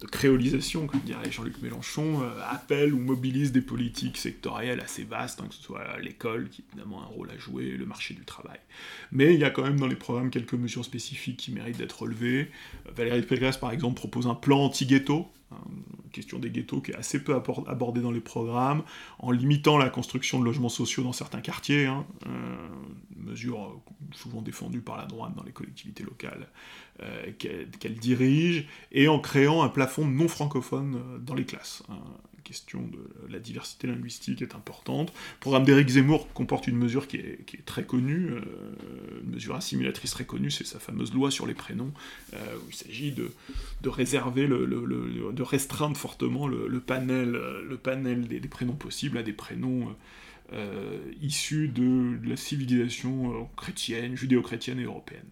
de créolisation, comme dirait Jean-Luc Mélenchon, euh, appelle ou mobilise des politiques sectorielles assez vastes, hein, que ce soit l'école, qui a évidemment un rôle à jouer, le marché du travail. Mais il y a quand même dans les programmes quelques mesures spécifiques qui méritent d'être relevées. Valérie Pécresse, par exemple, propose un plan anti-ghetto, question des ghettos qui est assez peu abordée dans les programmes, en limitant la construction de logements sociaux dans certains quartiers, hein, euh, mesure euh, souvent défendue par la droite dans les collectivités locales euh, qu'elle dirige, et en créant un plafond non francophone dans les classes. Hein question de la diversité linguistique est importante. Le programme d'Éric Zemmour comporte une mesure qui est, très connue, euh, une mesure assimilatrice très connue, c'est sa fameuse loi sur les prénoms, euh, où il s'agit de, réserver, de restreindre fortement le, panel, le panel des, prénoms possibles à des prénoms euh, issus de la civilisation chrétienne, judéo-chrétienne et européenne.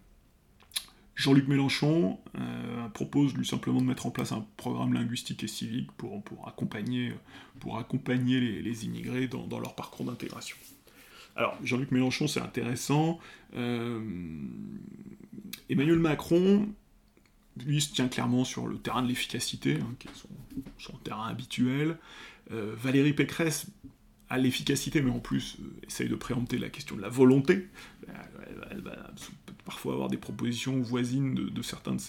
Jean-Luc Mélenchon euh, propose lui simplement de mettre en place un programme linguistique et civique pour, accompagner les, immigrés dans, leur parcours d'intégration. Alors, Jean-Luc Mélenchon, c'est intéressant. Euh, Emmanuel Macron, lui, se tient clairement sur le terrain de l'efficacité, hein, qui est son, terrain habituel. Euh, Valérie Pécresse a l'efficacité, mais en plus essaye de préempter la question de la volonté. elle va parfois avoir des propositions voisines de, certains de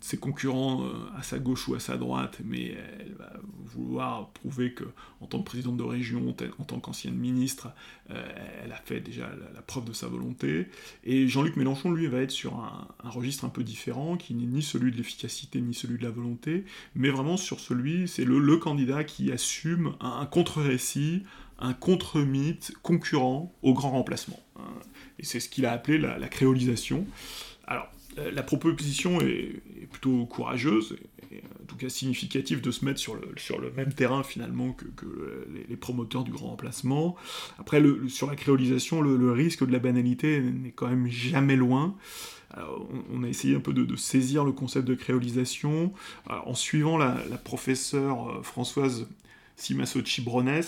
ses, concurrents euh, à sa gauche ou à sa droite, mais elle va vouloir prouver que, en tant que présidente de région, en tant qu'ancienne ministre, euh, elle a fait déjà la, preuve de sa volonté. Et Jean-Luc Mélenchon, lui, va être sur un, registre un peu différent, qui n'est ni celui de l'efficacité ni celui de la volonté, mais vraiment sur celui, c'est le, candidat qui assume un, contre-récit, un contre-mythe concurrent au grand remplacement. Et c'est ce qu'il a appelé la, créolisation. Alors, la proposition est, plutôt courageuse, et, tout cas significatif de se mettre sur le, même terrain finalement que, les, promoteurs du grand remplacement. Après, sur la créolisation, le, risque de la banalité n'est quand même jamais loin. on, a essayé un peu de, saisir le concept de créolisation en suivant la, professeure Françoise Simasochi-Brones,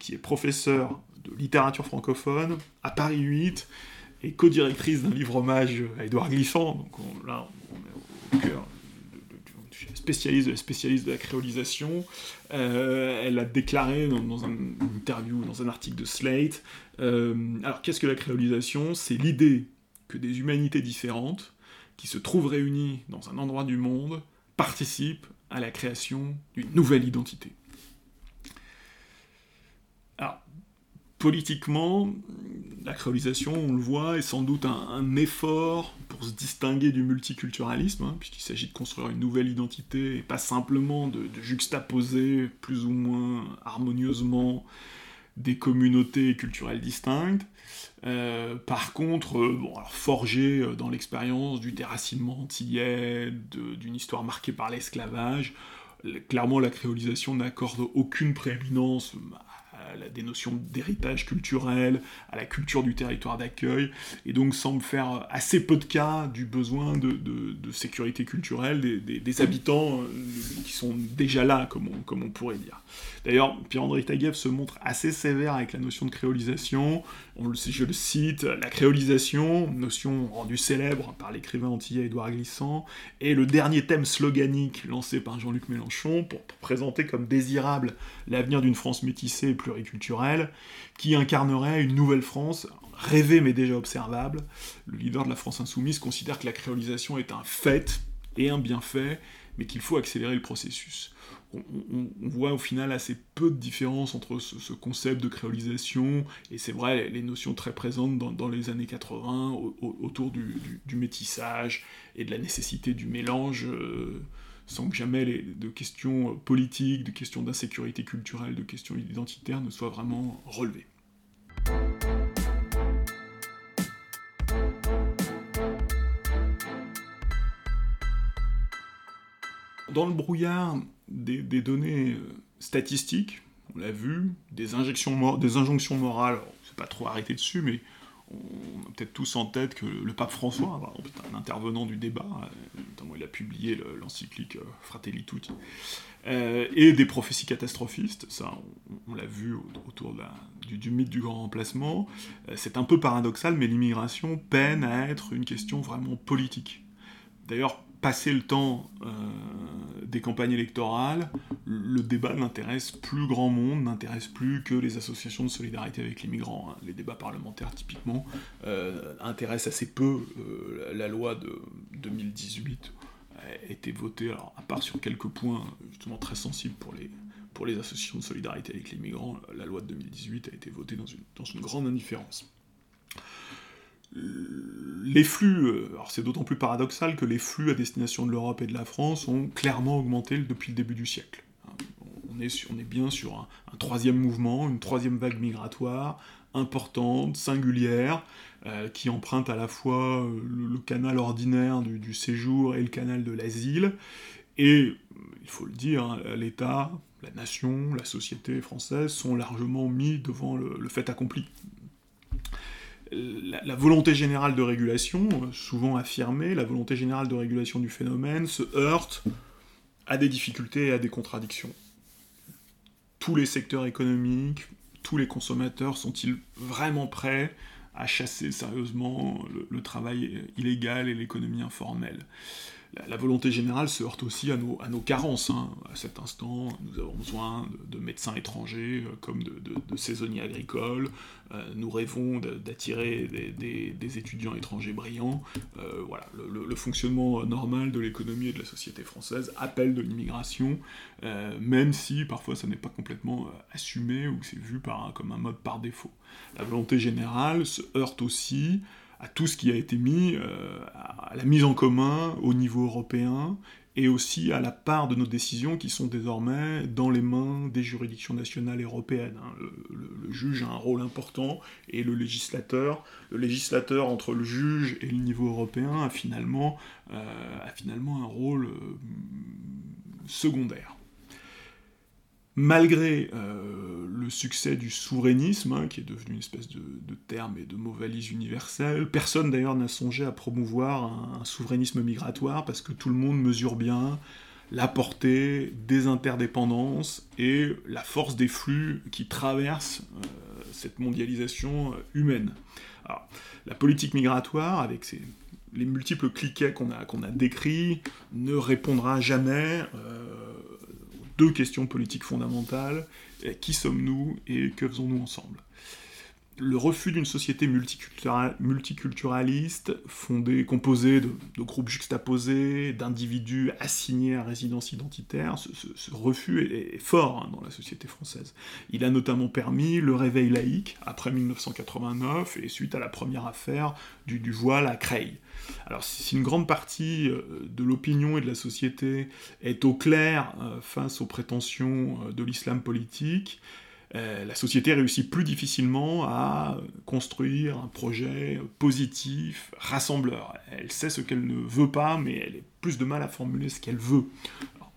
qui est professeure de littérature francophone à Paris 8 et co-directrice d'un livre hommage à Édouard Glissant. Donc là, on est au cœur spécialiste de la spécialiste de la créolisation. Euh, elle a déclaré dans, un interview, dans un article de Slate. Euh, alors, qu'est-ce que la créolisation? C'est l'idée que des humanités différentes, qui se trouvent réunies dans un endroit du monde, participent à la création d'une nouvelle identité. Alors, politiquement, la créolisation, on le voit, est sans doute un, effort pour se distinguer du multiculturalisme, hein, puisqu'il s'agit de construire une nouvelle identité et pas simplement de, juxtaposer plus ou moins harmonieusement des communautés culturelles distinctes. Euh, par contre, euh, forgé euh, dans l'expérience du déracinement antillais, d'une histoire marquée par l'esclavage, clairement la créolisation n'accorde aucune prééminence à des notions d'héritage culturel, à la culture du territoire d'accueil, et donc semble faire assez peu de cas du besoin de, sécurité culturelle des, habitants euh, qui sont déjà là, comme on, comme on pourrait dire. D'ailleurs, Pierre-André Taguieff se montre assez sévère avec la notion de créolisation. On le, je le cite, la créolisation, notion rendue célèbre par l'écrivain antillais Édouard Glissant, est le dernier thème sloganique lancé par Jean-Luc Mélenchon pour, présenter comme désirable l'avenir d'une France métissée et pluriculturelle, qui incarnerait une nouvelle France rêvée mais déjà observable. Le leader de la France insoumise considère que la créolisation est un fait et un bienfait, mais qu'il faut accélérer le processus on, voit au final assez peu de différence entre ce, concept de créolisation et c'est vrai les, notions très présentes dans, les années 80 autour du, métissage et de la nécessité du mélange euh, sans que jamais les, de questions politiques, de questions d'insécurité culturelle, de questions identitaires ne soient vraiment relevées. Dans le brouillard, des, données euh, statistiques, on l'a vu, des, injonctions morales, on ne s'est pas trop arrêté dessus, mais on a peut-être tous en tête que le pape François, un intervenant du débat, euh, notamment il a publié l'encyclique euh, Fratelli Tutti, et des prophéties catastrophistes, ça on, l'a vu autour du, du, mythe du grand remplacement. C'est un peu paradoxal, mais l'immigration peine à être une question vraiment politique. D'ailleurs, passer le temps euh, des campagnes électorales, le débat n'intéresse plus grand monde, n'intéresse plus que les associations de solidarité avec les migrants. Hein. Les débats parlementaires, typiquement, euh, intéressent assez peu. Euh, la loi de 2018 a été votée, alors, à part sur quelques points justement très sensibles pour les, pour les associations de solidarité avec les migrants, la loi de 2018 a été votée dans une, dans une grande indifférence les flux, euh, alors c'est d'autant plus paradoxal que les flux à destination de l'Europe et de la France ont clairement augmenté depuis le début du siècle. On est, bien sur un, troisième mouvement, une troisième vague migratoire importante, singulière, euh, qui emprunte à la fois euh, le, canal ordinaire du, séjour et le canal de l'asile. Et, il faut le dire, hein, l'État, la nation, la société française sont largement mis devant le fait accompli la, volonté générale de régulation, euh, souvent affirmée, la volonté générale de régulation du phénomène se heurte à des difficultés et à des contradictions. Tous les secteurs économiques, tous les consommateurs sont-ils vraiment prêts à chasser sérieusement le travail illégal et l'économie informelle? La, volonté générale se heurte aussi à nos, carences. Hein. À cet instant, nous avons besoin de, médecins étrangers euh, comme de, saisonniers agricoles. Euh, nous rêvons d'attirer des, étudiants étrangers brillants. Euh, voilà, le, fonctionnement normal de l'économie et de la société française appelle de l'immigration, même si parfois ça n'est pas complètement assumé ou c'est vu comme un mode par défaut. La volonté générale se heurte aussi à tout ce qui a été mis, euh, à la mise en commun au niveau européen, et aussi à la part de nos décisions qui sont désormais dans les mains des juridictions nationales européennes. Hein. Le, juge a un rôle important, et le législateur, le législateur entre le juge et le niveau européen a finalement, euh, a finalement un rôle euh, secondaire. Malgré euh, le succès du souverainisme, hein, qui est devenu une espèce de, terme et de mot valise universel, personne d'ailleurs n'a songé à promouvoir un, souverainisme migratoire parce que tout le monde mesure bien la portée des interdépendances et la force des flux qui traversent euh, cette mondialisation humaine. la politique migratoire, avec les multiples cliquets qu'on a, a décrits, ne répondra jamais euh, deux questions politiques fondamentales. Qui sommes-nous et que faisons-nous ensemble? Le refus d'une société multiculturaliste, fondée, composée de, groupes juxtaposés, d'individus assignés à résidence identitaire, ce, refus est, fort hein, dans la société française. Il a notamment permis le réveil laïque après 1989 et suite à la première affaire du, voile à Creil. Alors si une grande partie euh, de l'opinion et de la société est au clair euh, face aux prétentions euh, de l'islam politique, euh, la société réussit plus difficilement à construire un projet positif, rassembleur. Elle sait ce qu'elle ne veut pas, mais elle a plus de mal à formuler ce qu'elle veut.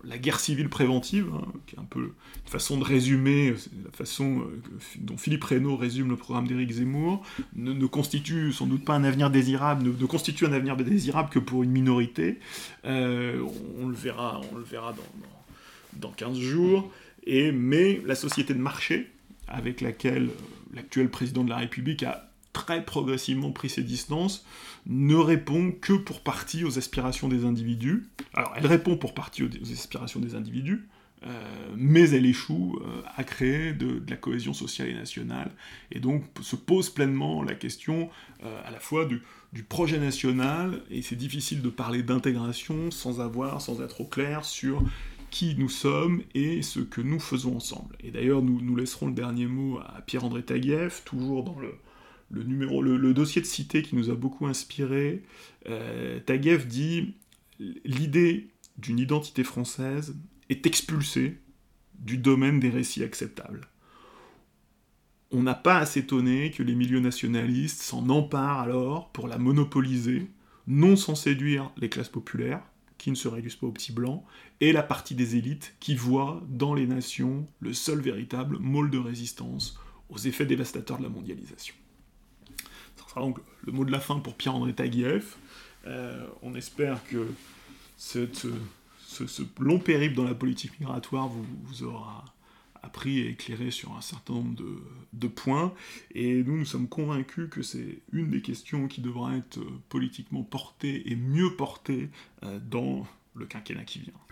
la guerre civile préventive, hein, qui est un peu une façon de résumer, la façon euh, dont Philippe Reynaud résume le programme d'Éric Zemmour, ne, constitue sans doute pas un avenir désirable, ne, constitue un avenir désirable que pour une minorité. Euh, on, le verra, on le verra dans, dans, dans 15 jours mais la société de marché, avec laquelle l'actuel président de la République a très progressivement pris ses distances, ne répond que pour partie aux aspirations des individus. Alors, elle répond pour partie aux, aspirations des individus, euh, mais elle échoue euh, à créer de, la cohésion sociale et nationale, et donc se pose pleinement la question euh, à la fois du, du, projet national, et c'est difficile de parler d'intégration sans avoir, sans être au clair sur qui nous sommes et ce que nous faisons ensemble. Et d'ailleurs, nous, nous laisserons le dernier mot à Pierre-André Taguieff, toujours dans le, numéro, le, dossier de cité qui nous a beaucoup inspiré. Euh, Taguieff dit L'idée d'une identité française est expulsée du domaine des récits acceptables. On n'a pas à s'étonner que les milieux nationalistes s'en emparent alors pour la monopoliser, non sans séduire les classes populaires, qui ne se réduisent pas aux petits blancs, et la partie des élites qui voit dans les nations le seul véritable môle de résistance aux effets dévastateurs de la mondialisation. Ce sera donc le mot de la fin pour Pierre-André Taguieff. Euh, on espère que ce, long périple dans la politique migratoire vous aura appris et éclairé sur un certain nombre de, points, et nous, nous sommes convaincus que c'est une des questions qui devra être politiquement portée et mieux portée euh, dans le quinquennat qui vient.